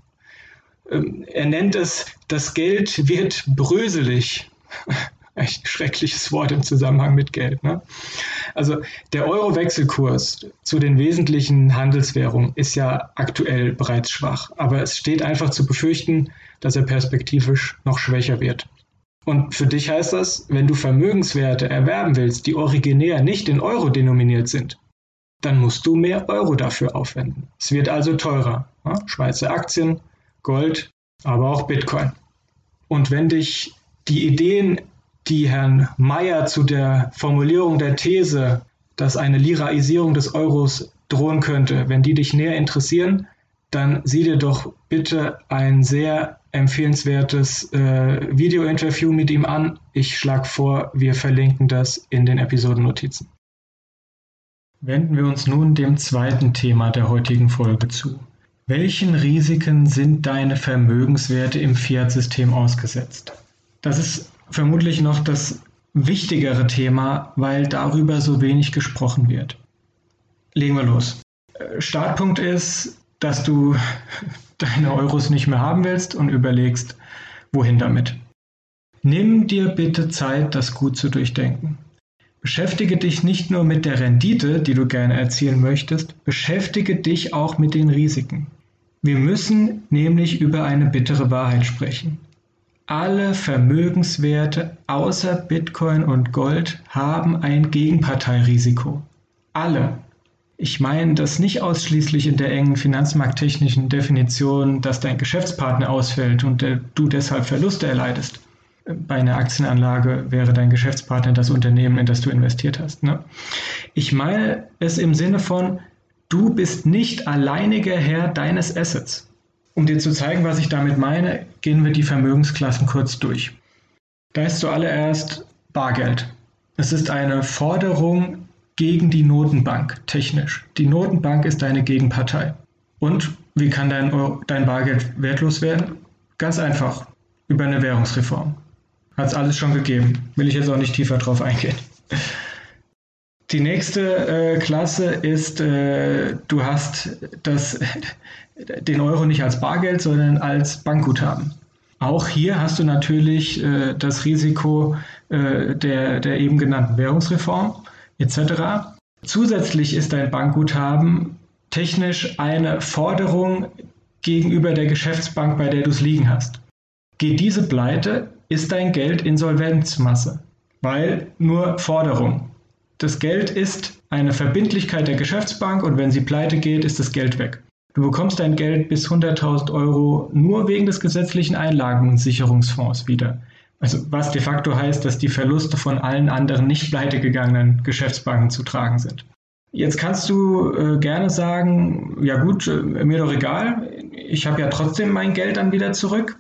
Ähm, er nennt es, das Geld wird bröselig. (laughs) Echt schreckliches Wort im Zusammenhang mit Geld. Ne? Also der Euro-Wechselkurs zu den wesentlichen Handelswährungen ist ja aktuell bereits schwach, aber es steht einfach zu befürchten, dass er perspektivisch noch schwächer wird. Und für dich heißt das, wenn du Vermögenswerte erwerben willst, die originär nicht in Euro denominiert sind, dann musst du mehr Euro dafür aufwenden. Es wird also teurer. Ja? Schweizer Aktien, Gold, aber auch Bitcoin. Und wenn dich die Ideen, die Herrn Mayer zu der Formulierung der These, dass eine Liraisierung des Euros drohen könnte, wenn die dich näher interessieren, dann sieh dir doch bitte ein sehr empfehlenswertes äh, Video-Interview mit ihm an. Ich schlage vor, wir verlinken das in den Episodennotizen. Wenden wir uns nun dem zweiten Thema der heutigen Folge zu. Welchen Risiken sind deine Vermögenswerte im Fiat-System ausgesetzt? Das ist vermutlich noch das wichtigere Thema, weil darüber so wenig gesprochen wird. Legen wir los. Äh, Startpunkt ist, dass du deine Euros nicht mehr haben willst und überlegst, wohin damit. Nimm dir bitte Zeit, das gut zu durchdenken. Beschäftige dich nicht nur mit der Rendite, die du gerne erzielen möchtest, beschäftige dich auch mit den Risiken. Wir müssen nämlich über eine bittere Wahrheit sprechen. Alle Vermögenswerte außer Bitcoin und Gold haben ein Gegenparteirisiko. Alle. Ich meine das nicht ausschließlich in der engen finanzmarkttechnischen Definition, dass dein Geschäftspartner ausfällt und du deshalb Verluste erleidest. bei einer Aktienanlage wäre dein Geschäftspartner das Unternehmen, in das du investiert hast. Ne? Ich meine es im Sinne von, du bist nicht alleiniger Herr deines Assets. Um dir zu zeigen, was ich damit meine, gehen wir die Vermögensklassen kurz durch. Da ist zuallererst Bargeld. Es ist eine Forderung gegen die Notenbank, technisch. Die Notenbank ist deine Gegenpartei. Und wie kann dein, dein Bargeld wertlos werden? Ganz einfach, über eine Währungsreform. Hat es alles schon gegeben. Will ich jetzt auch nicht tiefer drauf eingehen. Die nächste äh, Klasse ist, äh, du hast das, (laughs) den Euro nicht als Bargeld, sondern als Bankguthaben. Auch hier hast du natürlich äh, das Risiko äh, der, der eben genannten Währungsreform etc. Zusätzlich ist dein Bankguthaben technisch eine Forderung gegenüber der Geschäftsbank, bei der du es liegen hast. Geht diese pleite, ist dein Geld Insolvenzmasse, weil nur Forderung. Das Geld ist eine Verbindlichkeit der Geschäftsbank und wenn sie pleite geht, ist das Geld weg. Du bekommst dein Geld bis 100.000 Euro nur wegen des gesetzlichen Einlagensicherungsfonds wieder. Also was de facto heißt, dass die Verluste von allen anderen nicht pleitegegangenen Geschäftsbanken zu tragen sind. Jetzt kannst du äh, gerne sagen, ja gut, äh, mir doch egal, ich habe ja trotzdem mein Geld dann wieder zurück.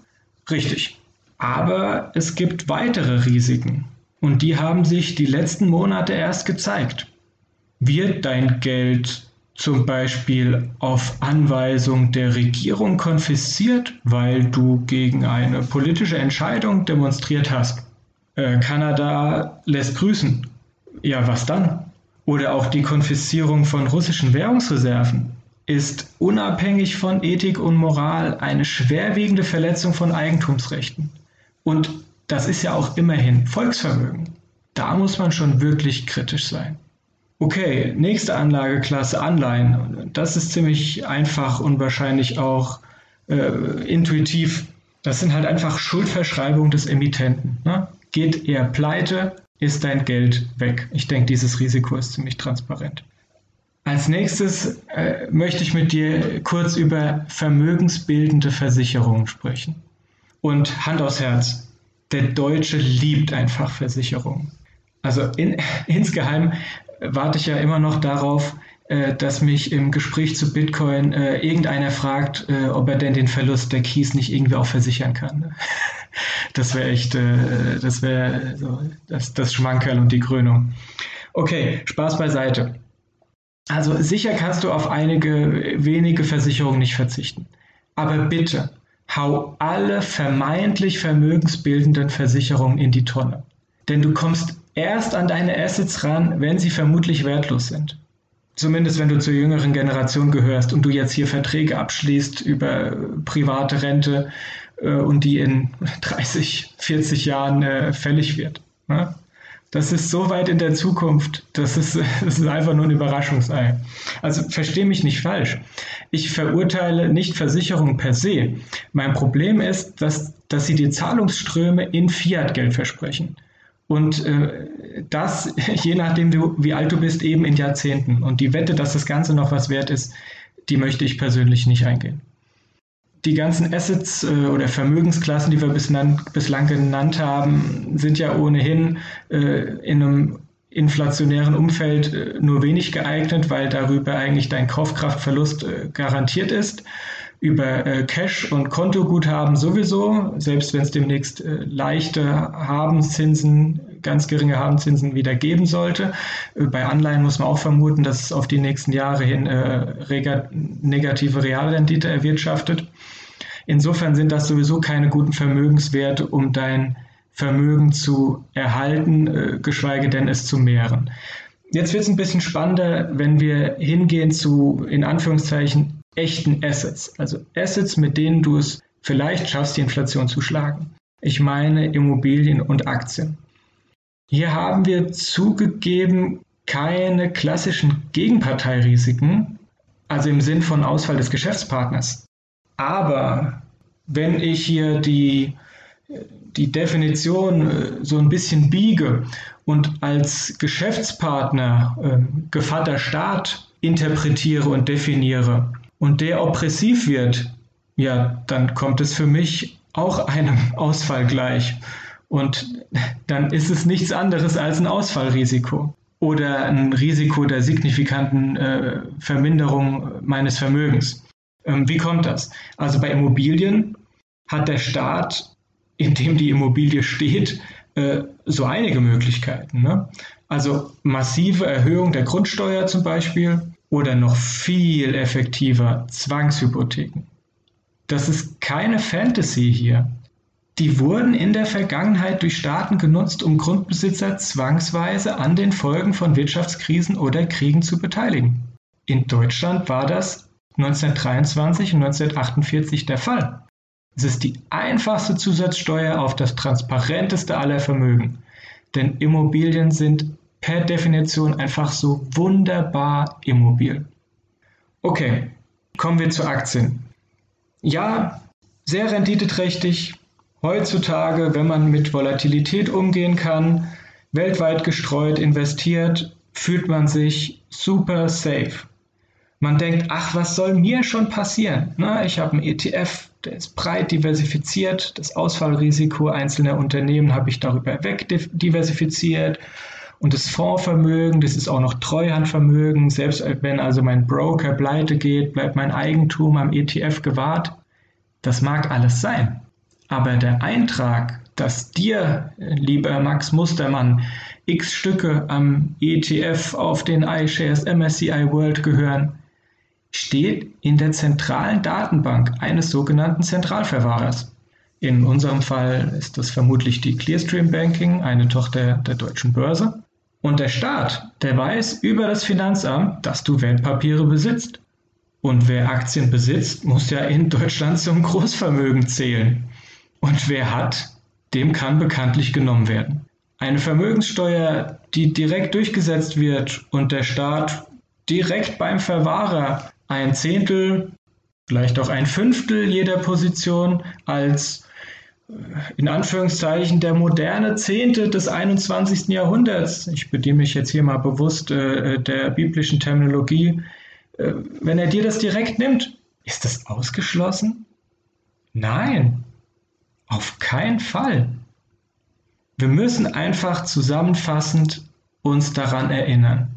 Richtig. Aber es gibt weitere Risiken und die haben sich die letzten Monate erst gezeigt. Wird dein Geld zum Beispiel auf Anweisung der Regierung konfisziert, weil du gegen eine politische Entscheidung demonstriert hast. Äh, Kanada lässt grüßen. Ja, was dann? Oder auch die Konfiszierung von russischen Währungsreserven ist unabhängig von Ethik und Moral eine schwerwiegende Verletzung von Eigentumsrechten. Und das ist ja auch immerhin Volksvermögen. Da muss man schon wirklich kritisch sein. Okay, nächste Anlageklasse Anleihen. Das ist ziemlich einfach und wahrscheinlich auch äh, intuitiv. Das sind halt einfach Schuldverschreibungen des Emittenten. Ne? Geht er pleite, ist dein Geld weg. Ich denke, dieses Risiko ist ziemlich transparent. Als nächstes äh, möchte ich mit dir kurz über vermögensbildende Versicherungen sprechen. Und Hand aufs Herz, der Deutsche liebt einfach Versicherungen. Also in, (laughs) insgeheim warte ich ja immer noch darauf, äh, dass mich im Gespräch zu Bitcoin äh, irgendeiner fragt, äh, ob er denn den Verlust der Keys nicht irgendwie auch versichern kann. (laughs) Das wäre echt, äh, das wäre so das, das Schmankerl und die Krönung. Okay, Spaß beiseite. Also sicher kannst du auf einige wenige Versicherungen nicht verzichten. Aber bitte, hau alle vermeintlich vermögensbildenden Versicherungen in die Tonne. Denn du kommst erst an deine Assets ran, wenn sie vermutlich wertlos sind. Zumindest wenn du zur jüngeren Generation gehörst und du jetzt hier Verträge abschließt über private Rente äh, und die in (laughs) 30, 40 Jahren äh, fällig wird. Ne? Das ist so weit in der Zukunft, das ist, (laughs) das ist einfach nur ein Überraschungsei. Also verstehe mich nicht falsch. Ich verurteile nicht Versicherungen per se. Mein Problem ist, dass, dass sie die Zahlungsströme in Fiat-Geld versprechen. Und äh, das, (laughs) je nachdem, du, wie alt du bist, eben in Jahrzehnten. Und die Wette, dass das Ganze noch was wert ist, die möchte ich persönlich nicht eingehen. Die ganzen Assets äh, oder Vermögensklassen, die wir bislang, bislang genannt haben, sind ja ohnehin äh, in einem inflationären Umfeld äh, nur wenig geeignet, weil darüber eigentlich dein Kaufkraftverlust äh, garantiert ist über äh, Cash und Kontoguthaben sowieso, selbst wenn es demnächst äh, leichte Habenzinsen, ganz geringe Habenzinsen wieder geben sollte. Äh, bei Anleihen muss man auch vermuten, dass es auf die nächsten Jahre hin äh, negative Realrendite erwirtschaftet. Insofern sind das sowieso keine guten Vermögenswerte, um dein Vermögen zu erhalten, äh, geschweige denn es zu mehren. Jetzt wird es ein bisschen spannender, wenn wir hingehen zu, in Anführungszeichen, echten Assets, also Assets, mit denen du es vielleicht schaffst, die Inflation zu schlagen. Ich meine Immobilien und Aktien. Hier haben wir zugegeben keine klassischen Gegenparteirisiken, also im Sinn von Ausfall des Geschäftspartners. Aber wenn ich hier die, die Definition äh, so ein bisschen biege und als Geschäftspartner äh, Gevatter Staat interpretiere und definiere, und der oppressiv wird, ja, dann kommt es für mich auch einem (laughs) Ausfall gleich. Und dann ist es nichts anderes als ein Ausfallrisiko oder ein Risiko der signifikanten äh, Verminderung meines Vermögens. Ähm, wie kommt das? Also bei Immobilien hat der Staat, in dem die Immobilie steht, äh, so einige Möglichkeiten. Ne? Also massive Erhöhung der Grundsteuer zum Beispiel oder noch viel effektiver Zwangshypotheken. Das ist keine Fantasy hier. Die wurden in der Vergangenheit durch Staaten genutzt, um Grundbesitzer zwangsweise an den Folgen von Wirtschaftskrisen oder Kriegen zu beteiligen. In Deutschland war das 1923 und 1948 der Fall. Es ist die einfachste Zusatzsteuer auf das transparenteste aller Vermögen. Denn Immobilien sind per Definition einfach so wunderbar immobil. Okay, kommen wir zu Aktien. Ja, sehr renditeträchtig, heutzutage, wenn man mit Volatilität umgehen kann, weltweit gestreut investiert, fühlt man sich super safe. Man denkt, ach, was soll mir schon passieren? Na, ich habe einen ETF, der ist breit diversifiziert, das Ausfallrisiko einzelner Unternehmen habe ich darüber wegdiversifiziert und das Fondsvermögen, das ist auch noch Treuhandvermögen, selbst wenn also mein Broker pleite geht, bleibt mein Eigentum am ETF gewahrt. Das mag alles sein. Aber der Eintrag, dass dir, lieber Max Mustermann, x Stücke am ETF auf den iShares MSCI World gehören, steht in der zentralen Datenbank eines sogenannten Zentralverwahrers. In unserem Fall ist das vermutlich die Clearstream Banking, eine Tochter der deutschen Börse. Und der Staat, der weiß über das Finanzamt, dass du Wertpapiere besitzt. Und wer Aktien besitzt, muss ja in Deutschland zum Großvermögen zählen. Und wer hat, dem kann bekanntlich genommen werden. Eine Vermögenssteuer, die direkt durchgesetzt wird und der Staat direkt beim Verwahrer ein Zehntel, vielleicht auch ein Fünftel jeder Position als in Anführungszeichen der moderne Zehnte des 21. Jahrhunderts, ich bediene mich jetzt hier mal bewusst äh, der biblischen Terminologie, äh, wenn er dir das direkt nimmt, ist das ausgeschlossen? Nein, auf keinen Fall. Wir müssen einfach zusammenfassend uns daran erinnern.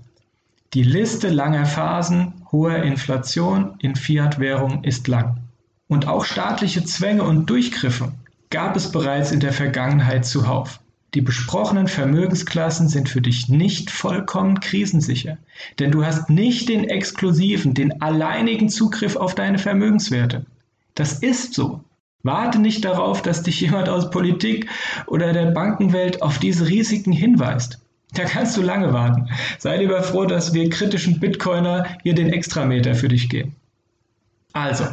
Die Liste langer Phasen hoher Inflation in Fiat-Währung ist lang. Und auch staatliche Zwänge und Durchgriffe gab es bereits in der Vergangenheit zuhauf. Die besprochenen Vermögensklassen sind für dich nicht vollkommen krisensicher, denn du hast nicht den exklusiven, den alleinigen Zugriff auf deine Vermögenswerte. Das ist so. Warte nicht darauf, dass dich jemand aus Politik oder der Bankenwelt auf diese Risiken hinweist. Da kannst du lange warten. Sei lieber froh, dass wir kritischen Bitcoiner hier den Extrameter für dich gehen. Also,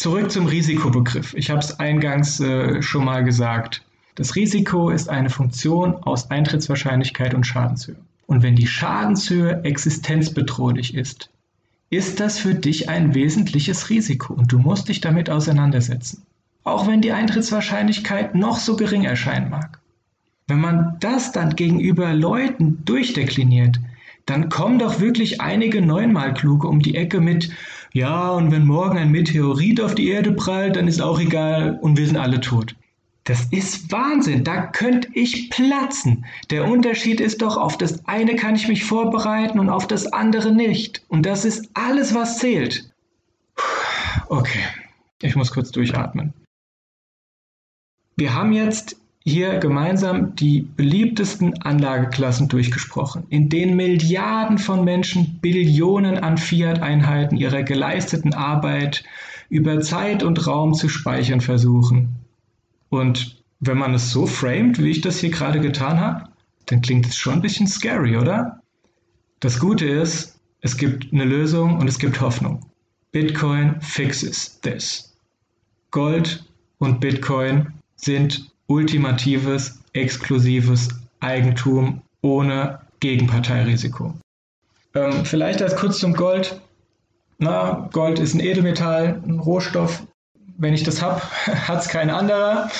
zurück zum Risikobegriff. Ich habe es eingangs äh, schon mal gesagt. Das Risiko ist eine Funktion aus Eintrittswahrscheinlichkeit und Schadenshöhe. Und wenn die Schadenshöhe existenzbedrohlich ist, ist das für dich ein wesentliches Risiko und du musst dich damit auseinandersetzen auch wenn die Eintrittswahrscheinlichkeit noch so gering erscheinen mag. Wenn man das dann gegenüber Leuten durchdekliniert, dann kommen doch wirklich einige neunmal kluge um die Ecke mit, ja, und wenn morgen ein Meteorit auf die Erde prallt, dann ist auch egal und wir sind alle tot. Das ist Wahnsinn, da könnte ich platzen. Der Unterschied ist doch, auf das eine kann ich mich vorbereiten und auf das andere nicht. Und das ist alles, was zählt. Okay, ich muss kurz durchatmen. Wir haben jetzt hier gemeinsam die beliebtesten Anlageklassen durchgesprochen, in denen Milliarden von Menschen Billionen an Fiat-Einheiten ihrer geleisteten Arbeit über Zeit und Raum zu speichern versuchen. Und wenn man es so framet, wie ich das hier gerade getan habe, dann klingt es schon ein bisschen scary, oder? Das Gute ist, es gibt eine Lösung und es gibt Hoffnung. Bitcoin fixes this. Gold und Bitcoin sind ultimatives, exklusives Eigentum ohne Gegenparteirisiko. Ähm, vielleicht als kurz zum Gold. Na, Gold ist ein Edelmetall, ein Rohstoff. Wenn ich das habe, (laughs) hat es kein anderer.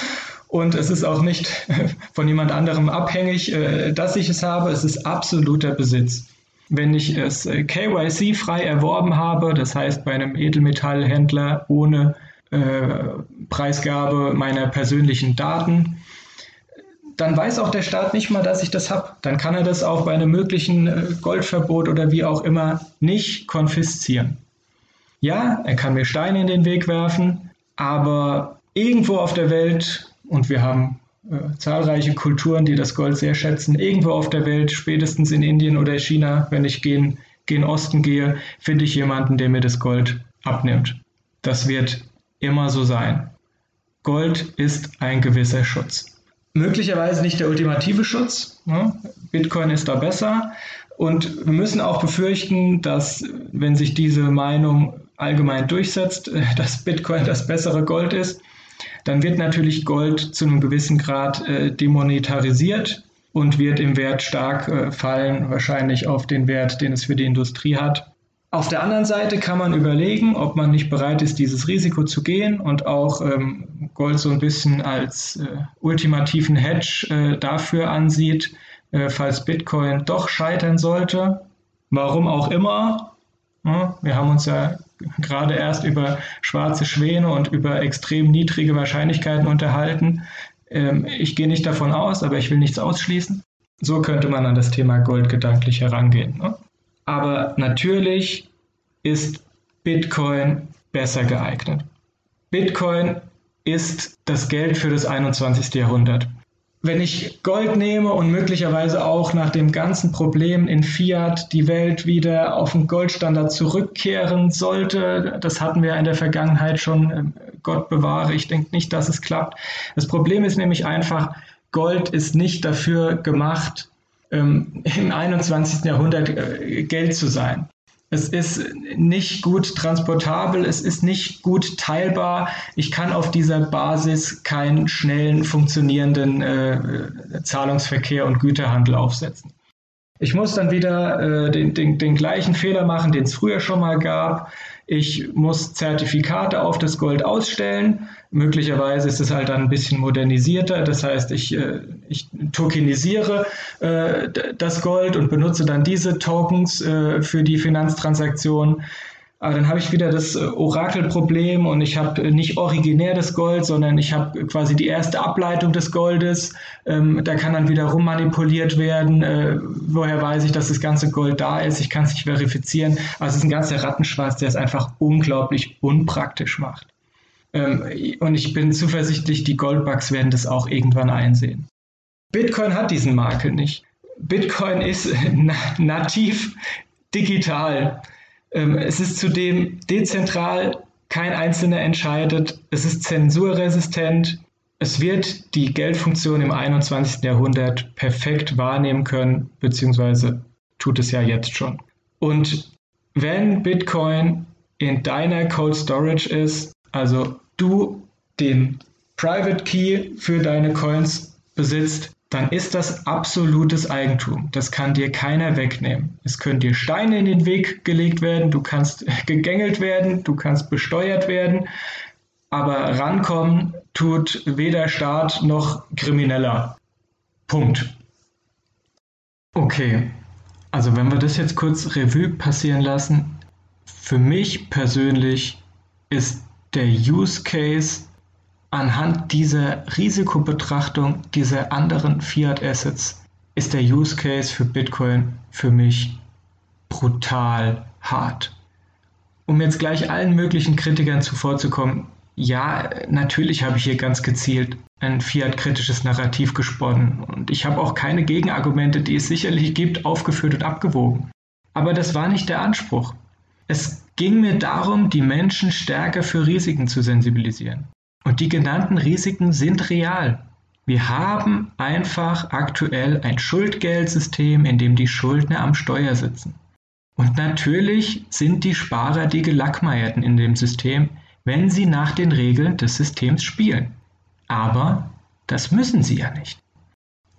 Und es ist auch nicht (laughs) von jemand anderem abhängig, äh, dass ich es habe. Es ist absoluter Besitz. Wenn ich es äh, KYC frei erworben habe, das heißt bei einem Edelmetallhändler ohne Preisgabe meiner persönlichen Daten, dann weiß auch der Staat nicht mal, dass ich das habe. Dann kann er das auch bei einem möglichen äh, Goldverbot oder wie auch immer nicht konfiszieren. Ja, er kann mir Steine in den Weg werfen, aber irgendwo auf der Welt, und wir haben äh, zahlreiche Kulturen, die das Gold sehr schätzen, irgendwo auf der Welt, spätestens in Indien oder China, wenn ich gen, gen Osten gehe, finde ich jemanden, der mir das Gold abnimmt. Das wird immer so sein. Gold ist ein gewisser Schutz möglicherweise nicht der ultimative Schutz. Ne? Bitcoin ist da besser. Und wir müssen auch befürchten, dass wenn sich diese Meinung allgemein durchsetzt, (laughs) dass Bitcoin das bessere Gold ist, dann wird natürlich Gold zu einem gewissen Grad äh, demonetarisiert und wird im Wert stark äh, fallen, wahrscheinlich auf den Wert, den es für die Industrie hat. Auf der anderen Seite kann man überlegen, ob man nicht bereit ist, dieses Risiko zu gehen und auch ähm, Gold so ein bisschen als äh, ultimativen Hedge äh, dafür ansieht, äh, falls Bitcoin doch scheitern sollte. Warum auch immer. Ja, wir haben uns ja gerade erst über schwarze Schwäne und über extrem niedrige Wahrscheinlichkeiten unterhalten. Ähm, ich gehe nicht davon aus, aber ich will nichts ausschließen. So könnte man an das Thema Gold gedanklich herangehen. Ne? Aber natürlich ist Bitcoin besser geeignet. Bitcoin ist das Geld für das 21. Jahrhundert. Wenn ich Gold nehme und möglicherweise auch nach dem ganzen Problem in Fiat die Welt wieder auf den Goldstandard zurückkehren sollte, das hatten wir in der Vergangenheit schon, ähm, Gott bewahre, ich denke nicht, dass es klappt. Das Problem ist nämlich einfach, Gold ist nicht dafür gemacht, ähm, im 21. Jahrhundert äh, Geld zu sein. Es ist nicht gut transportabel, es ist nicht gut teilbar. Ich kann auf dieser Basis keinen schnellen, funktionierenden äh, Zahlungsverkehr und Güterhandel aufsetzen. Ich muss dann wieder äh, den, den, den gleichen Fehler machen, den es früher schon mal gab. Ich muss Zertifikate auf das Gold ausstellen. Möglicherweise ist es halt dann ein bisschen modernisierter. Das heißt, ich, äh, ich tokenisiere äh, das Gold und benutze dann diese Tokens äh, für die Finanztransaktion. Aber dann habe ich wieder das äh, Orakelproblem und ich habe nicht originär das Gold, sondern ich habe quasi die erste Ableitung des Goldes. Ähm, da kann dann wieder rummanipuliert werden. Äh, woher weiß ich, dass das ganze Gold da ist? Ich kann es nicht verifizieren. Also es ist ein ganzer Rattenschwanz, der es einfach unglaublich unpraktisch macht. Ähm, und ich bin zuversichtlich, die Goldbugs werden das auch irgendwann einsehen. Bitcoin hat diesen Makel nicht. Bitcoin ist (laughs) nativ digital. Ähm, es ist zudem dezentral, kein Einzelner entscheidet, es ist zensurresistent, es wird die Geldfunktion im 21. Jahrhundert perfekt wahrnehmen können, beziehungsweise tut es ja jetzt schon. Und wenn Bitcoin in deiner Cold Storage ist, also du den Private Key für deine Coins besitzt, dann ist das absolutes Eigentum. Das kann dir keiner wegnehmen. Es können dir Steine in den Weg gelegt werden, du kannst (laughs) gegängelt werden, du kannst besteuert werden, aber rankommen tut weder Staat noch Krimineller. Punkt. Okay, also wenn wir das jetzt kurz Revue passieren lassen, für mich persönlich ist der Use Case Anhand dieser Risikobetrachtung dieser anderen Fiat Assets ist der Use Case für Bitcoin für mich brutal hart. Um jetzt gleich allen möglichen Kritikern zuvorzukommen, ja, natürlich habe ich hier ganz gezielt ein Fiat-kritisches Narrativ gesponnen und ich habe auch keine Gegenargumente, die es sicherlich gibt, aufgeführt und abgewogen. Aber das war nicht der Anspruch. Es ging mir darum, die Menschen stärker für Risiken zu sensibilisieren. Und die genannten Risiken sind real. Wir haben einfach aktuell ein Schuldgeldsystem, in dem die Schuldner am Steuer sitzen. Und natürlich sind die Sparer die Gelackmeierten in dem System, wenn sie nach den Regeln des Systems spielen. Aber das müssen sie ja nicht.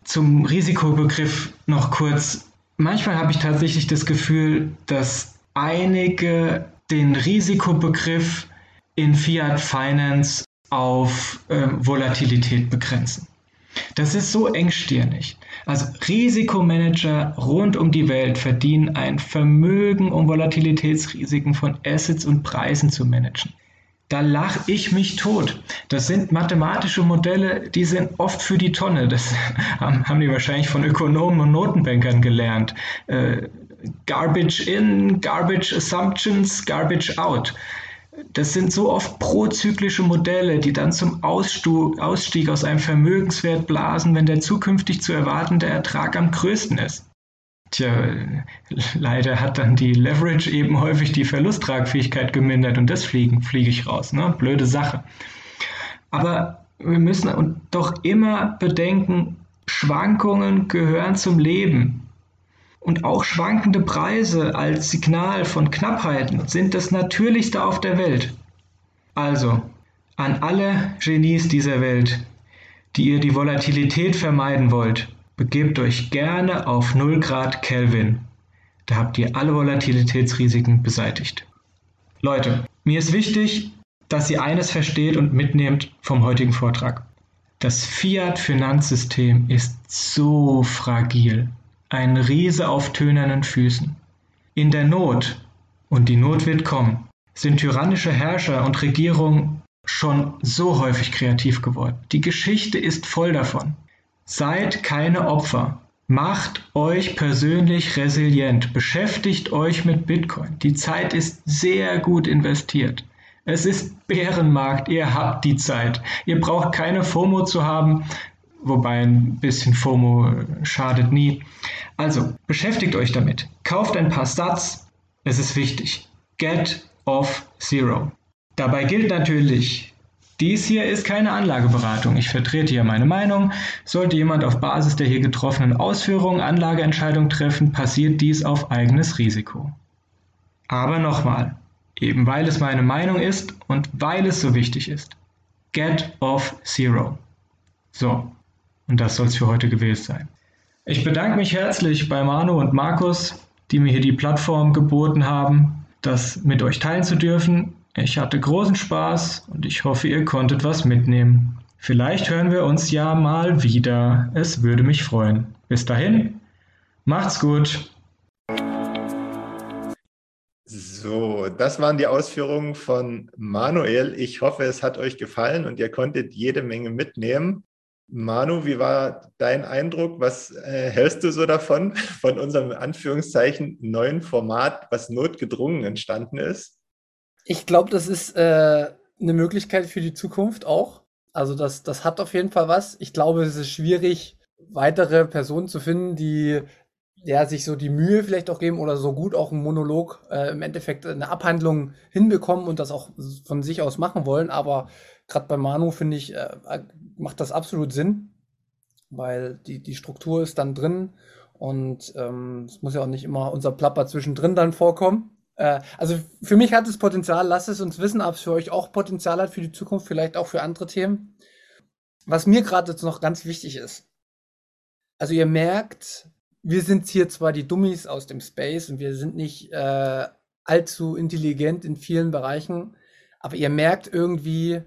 Zum Risikobegriff noch kurz. Manchmal habe ich tatsächlich das Gefühl, dass einige den Risikobegriff in Fiat Finance auf ähm, Volatilität begrenzen. Das ist so engstirnig. Also Risikomanager rund um die Welt verdienen ein Vermögen, um Volatilitätsrisiken von Assets und Preisen zu managen. da lache ich mich tot. Das sind mathematische Modelle, die sind oft für die Tonne. Das (laughs) haben die wahrscheinlich von Ökonomen und Notenbankern gelernt. Äh, garbage in, garbage assumptions, garbage out. Das sind so oft prozyklische Modelle, die dann zum Ausstieg aus einem Vermögenswert blasen, wenn der zukünftig zu erwartende Ertrag am größten ist. Tja, leider hat dann die Leverage eben häufig die Verlusttragfähigkeit gemindert und das fliege ich raus. Ne? Blöde Sache. Aber wir müssen doch immer bedenken, Schwankungen gehören zum Leben. Und auch schwankende Preise als Signal von Knappheiten sind das Natürlichste auf der Welt. Also, an alle Genies dieser Welt, die ihr die Volatilität vermeiden wollt, Begebt euch gerne auf 0 Grad Kelvin. Da habt ihr alle Volatilitätsrisiken beseitigt. Leute, mir ist wichtig, dass ihr eines versteht und mitnehmt vom heutigen Vortrag. Das Fiat-Finanzsystem ist so fragil. Ein Riese auf tönernen Füßen. In der Not, und die Not wird kommen, sind tyrannische Herrscher und Regierungen schon so häufig kreativ geworden. Die Geschichte ist voll davon. Seid keine Opfer. Macht euch persönlich resilient. Beschäftigt euch mit Bitcoin. Die Zeit ist sehr gut investiert. Es ist Bärenmarkt. Ihr habt die Zeit. Ihr braucht keine FOMO zu haben. Wobei ein bisschen FOMO schadet nie. Also, beschäftigt euch damit. Kauft ein paar Stats. Es ist wichtig. Get off Zero. Dabei gilt natürlich, dies hier ist keine Anlageberatung. Ich vertrete hier meine Meinung. Sollte jemand auf Basis der hier getroffenen Ausführungen Anlageentscheidungen treffen, passiert dies auf eigenes Risiko. Aber nochmal, eben weil es meine Meinung ist und weil es so wichtig ist. Get off Zero. So, und das soll es für heute gewesen sein. Ich bedanke mich herzlich bei Manu und Markus, die mir hier die Plattform geboten haben, das mit euch teilen zu dürfen. Ich hatte großen Spaß und ich hoffe, ihr konntet was mitnehmen. Vielleicht hören wir uns ja mal wieder. Es würde mich freuen. Bis dahin, macht's gut. So, das waren die Ausführungen von Manuel. Ich hoffe, es hat euch gefallen und ihr konntet jede Menge mitnehmen. Manu, wie war dein Eindruck? Was äh, hältst du so davon, von unserem Anführungszeichen neuen Format, was notgedrungen entstanden ist? Ich glaube, das ist äh, eine Möglichkeit für die Zukunft auch. Also das, das hat auf jeden Fall was. Ich glaube, es ist schwierig, weitere Personen zu finden, die ja, sich so die Mühe vielleicht auch geben oder so gut auch einen Monolog äh, im Endeffekt eine Abhandlung hinbekommen und das auch von sich aus machen wollen. Aber gerade bei Manu finde ich, äh, macht das absolut Sinn, weil die, die Struktur ist dann drin und ähm, es muss ja auch nicht immer unser Plapper zwischendrin dann vorkommen. Äh, also für mich hat es Potenzial, lasst es uns wissen, ob es für euch auch Potenzial hat für die Zukunft, vielleicht auch für andere Themen. Was mir gerade jetzt noch ganz wichtig ist. Also ihr merkt, wir sind hier zwar die Dummies aus dem Space und wir sind nicht äh, allzu intelligent in vielen Bereichen, aber ihr merkt irgendwie,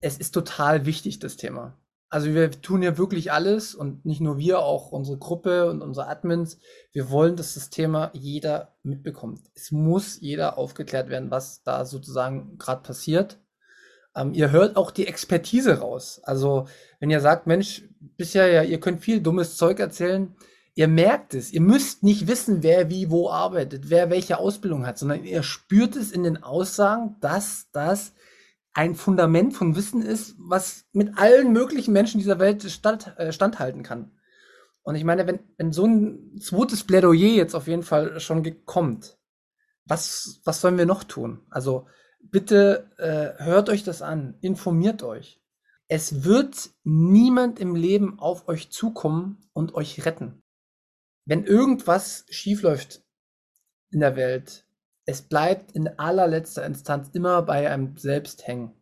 es ist total wichtig, das Thema. Also wir tun ja wirklich alles und nicht nur wir, auch unsere Gruppe und unsere Admins. Wir wollen, dass das Thema jeder mitbekommt. Es muss jeder aufgeklärt werden, was da sozusagen gerade passiert. Ähm, ihr hört auch die Expertise raus. Also wenn ihr sagt, Mensch, bisher ja, ihr könnt viel dummes Zeug erzählen, ihr merkt es. Ihr müsst nicht wissen, wer wie wo arbeitet, wer welche Ausbildung hat, sondern ihr spürt es in den Aussagen, dass das ein Fundament von Wissen ist, was mit allen möglichen Menschen dieser Welt stand, äh, standhalten kann. Und ich meine, wenn, wenn so ein zweites Plädoyer jetzt auf jeden Fall schon kommt, was, was sollen wir noch tun? Also bitte äh, hört euch das an, informiert euch. Es wird niemand im Leben auf euch zukommen und euch retten. Wenn irgendwas schiefläuft in der Welt, es bleibt in allerletzter Instanz immer bei einem selbst hängen.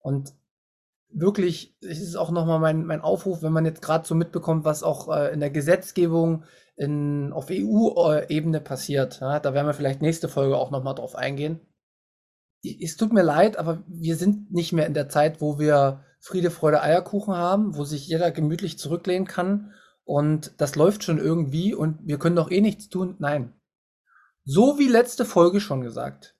Und wirklich, es ist auch nochmal mein, mein Aufruf, wenn man jetzt gerade so mitbekommt, was auch äh, in der Gesetzgebung in, auf EU-Ebene passiert. Ja, da werden wir vielleicht nächste Folge auch nochmal drauf eingehen. Es tut mir leid, aber wir sind nicht mehr in der Zeit, wo wir Friede, Freude, Eierkuchen haben, wo sich jeder gemütlich zurücklehnen kann und das läuft schon irgendwie und wir können doch eh nichts tun. Nein, so wie letzte Folge schon gesagt.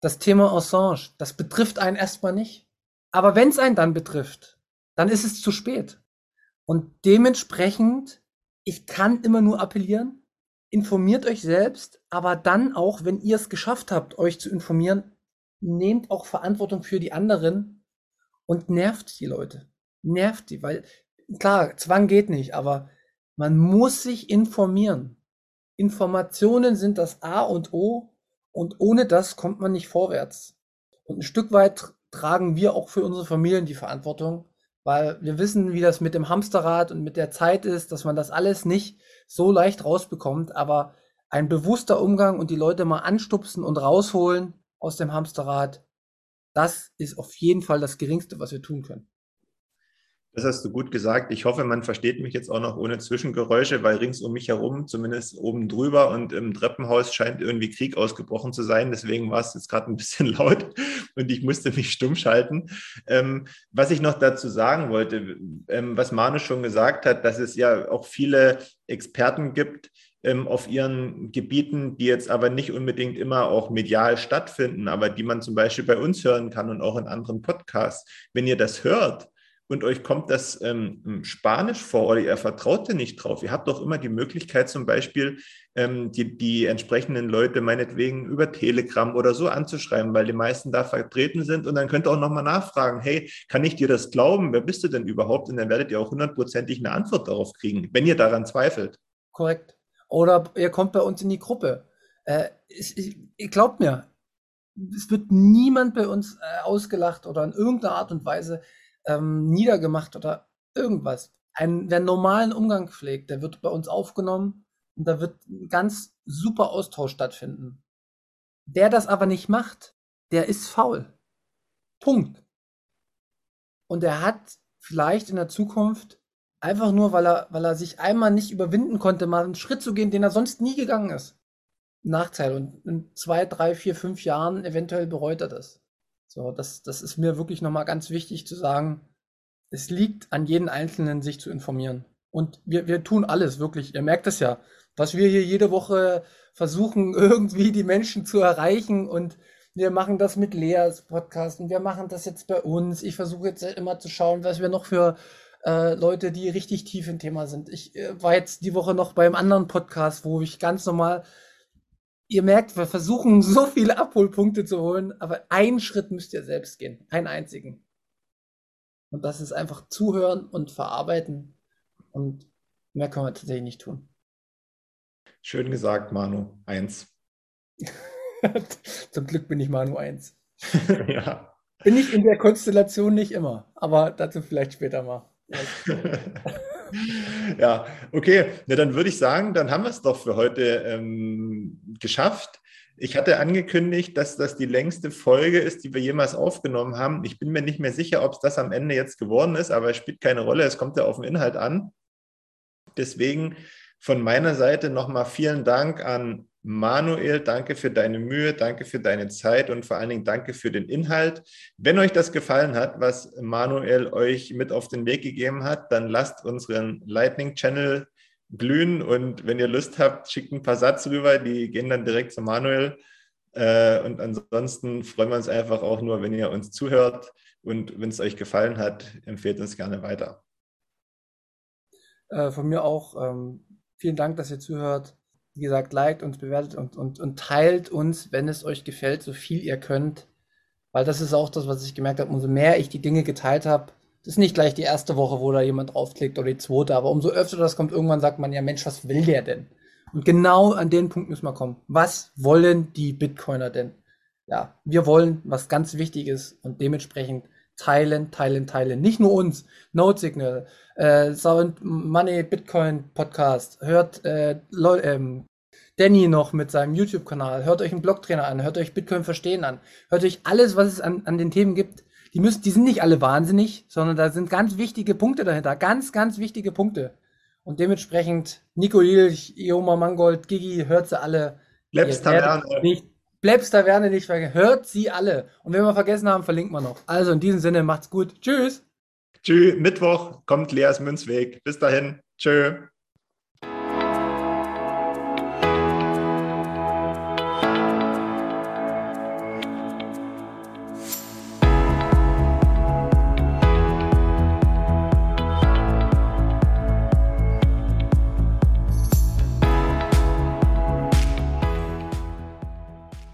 das Thema Assange, das betrifft einen erstmal nicht. Aber wenn es einen dann betrifft, dann ist es zu spät. Und dementsprechend, ich kann immer nur appellieren, informiert euch selbst, aber dann auch, wenn ihr es geschafft habt, euch zu informieren, nehmt auch Verantwortung für die anderen und nervt die Leute. Nervt die, weil klar, Zwang geht nicht, aber man muss sich informieren. Informationen sind das A und O und ohne das kommt man nicht vorwärts. Und ein Stück weit tragen wir auch für unsere Familien die Verantwortung, weil wir wissen, wie das mit dem Hamsterrad und mit der Zeit ist, dass man das alles nicht so leicht rausbekommt, aber ein bewusster Umgang und die Leute mal anstupsen und rausholen aus dem Hamsterrad, das ist auf jeden Fall das Geringste, was wir tun können. Das hast du gut gesagt. Ich hoffe, man versteht mich jetzt auch noch ohne Zwischengeräusche, weil rings um mich herum, zumindest oben drüber und im Treppenhaus scheint irgendwie Krieg ausgebrochen zu sein. Deswegen war es jetzt gerade ein bisschen (laughs) laut und ich musste mich stumm schalten. Ähm, was ich noch dazu sagen wollte, ähm, was Manu schon gesagt hat, dass es ja auch viele Experten gibt, ähm, auf ihren Gebieten, die jetzt aber nicht unbedingt immer auch medial stattfinden, aber die man zum Beispiel bei uns hören kann und auch in anderen Podcasts. Wenn ihr das hört, und euch kommt das ähm, Spanisch vor oder ihr vertraut da nicht drauf. Ihr habt doch immer die Möglichkeit, zum Beispiel ähm, die, die entsprechenden Leute meinetwegen über Telegram oder so anzuschreiben, weil die meisten da vertreten sind. Und dann könnt ihr auch nochmal nachfragen, hey, kann ich dir das glauben? Wer bist du denn überhaupt? Und dann werdet ihr auch hundertprozentig eine Antwort darauf kriegen, wenn ihr daran zweifelt. Korrekt. Oder ihr kommt bei uns in die Gruppe. Äh, ich, ich, glaubt mir, es wird niemand bei uns äh, ausgelacht oder in irgendeiner Art und Weise ähm, niedergemacht oder irgendwas. Ein, wer normalen Umgang pflegt, der wird bei uns aufgenommen und da wird ein ganz super Austausch stattfinden. Wer das aber nicht macht, der ist faul. Punkt. Und er hat vielleicht in der Zukunft einfach nur, weil er, weil er sich einmal nicht überwinden konnte, mal einen Schritt zu gehen, den er sonst nie gegangen ist. Nachteil. Und in zwei, drei, vier, fünf Jahren eventuell bereut er das. So, das, das ist mir wirklich nochmal ganz wichtig zu sagen. Es liegt an jedem Einzelnen, sich zu informieren. Und wir, wir tun alles, wirklich. Ihr merkt es ja, was wir hier jede Woche versuchen, (laughs) irgendwie die Menschen zu erreichen. Und wir machen das mit Leas Podcast und wir machen das jetzt bei uns. Ich versuche jetzt immer zu schauen, was wir noch für äh, Leute, die richtig tief im Thema sind. Ich äh, war jetzt die Woche noch beim anderen Podcast, wo ich ganz normal ihr merkt, wir versuchen (laughs) so viele Abholpunkte zu holen, aber einen Schritt müsst ihr selbst gehen. Einen einzigen. Und das ist einfach zuhören und verarbeiten. Und mehr können wir tatsächlich nicht tun. Schön gesagt, Manu. Eins. (laughs) Zum Glück bin ich Manu eins. (laughs) ja. Bin ich in der Konstellation nicht immer, aber dazu vielleicht später mal. (laughs) ja, okay. Na, dann würde ich sagen, dann haben wir es doch für heute ähm, geschafft. Ich hatte angekündigt, dass das die längste Folge ist, die wir jemals aufgenommen haben. Ich bin mir nicht mehr sicher, ob es das am Ende jetzt geworden ist, aber es spielt keine Rolle. Es kommt ja auf den Inhalt an. Deswegen von meiner Seite nochmal vielen Dank an Manuel, danke für deine Mühe, danke für deine Zeit und vor allen Dingen danke für den Inhalt. Wenn euch das gefallen hat, was Manuel euch mit auf den Weg gegeben hat, dann lasst unseren Lightning Channel glühen und wenn ihr Lust habt, schickt ein paar Satz rüber, die gehen dann direkt zu Manuel. Äh, und ansonsten freuen wir uns einfach auch nur, wenn ihr uns zuhört und wenn es euch gefallen hat, empfehlt uns gerne weiter. Äh, von mir auch ähm, vielen Dank, dass ihr zuhört wie gesagt, liked uns, bewertet und, und, und teilt uns, wenn es euch gefällt, so viel ihr könnt. Weil das ist auch das, was ich gemerkt habe. Umso mehr ich die Dinge geteilt habe, das ist nicht gleich die erste Woche, wo da jemand draufklickt oder die zweite, aber umso öfter das kommt, irgendwann sagt man ja, Mensch, was will der denn? Und genau an den Punkt müssen wir kommen. Was wollen die Bitcoiner denn? Ja, wir wollen was ganz Wichtiges und dementsprechend teilen, teilen, teilen. Nicht nur uns, Node Signal, äh, Sound Money Bitcoin Podcast, hört äh, ähm, Danny noch mit seinem YouTube-Kanal, hört euch einen Blogtrainer an, hört euch Bitcoin verstehen an, hört euch alles, was es an, an den Themen gibt. Die müssen, die sind nicht alle wahnsinnig, sondern da sind ganz wichtige Punkte dahinter, ganz, ganz wichtige Punkte. Und dementsprechend Nico Ilch, Ioma Mangold, Gigi, hört sie alle. Lebst Taverne. Nicht, Plebs Taverne nicht vergessen. Hört sie alle. Und wenn wir vergessen haben, verlinken wir noch. Also in diesem Sinne, macht's gut. Tschüss. Tschüss. Mittwoch kommt Leas Münzweg. Bis dahin. Tschö.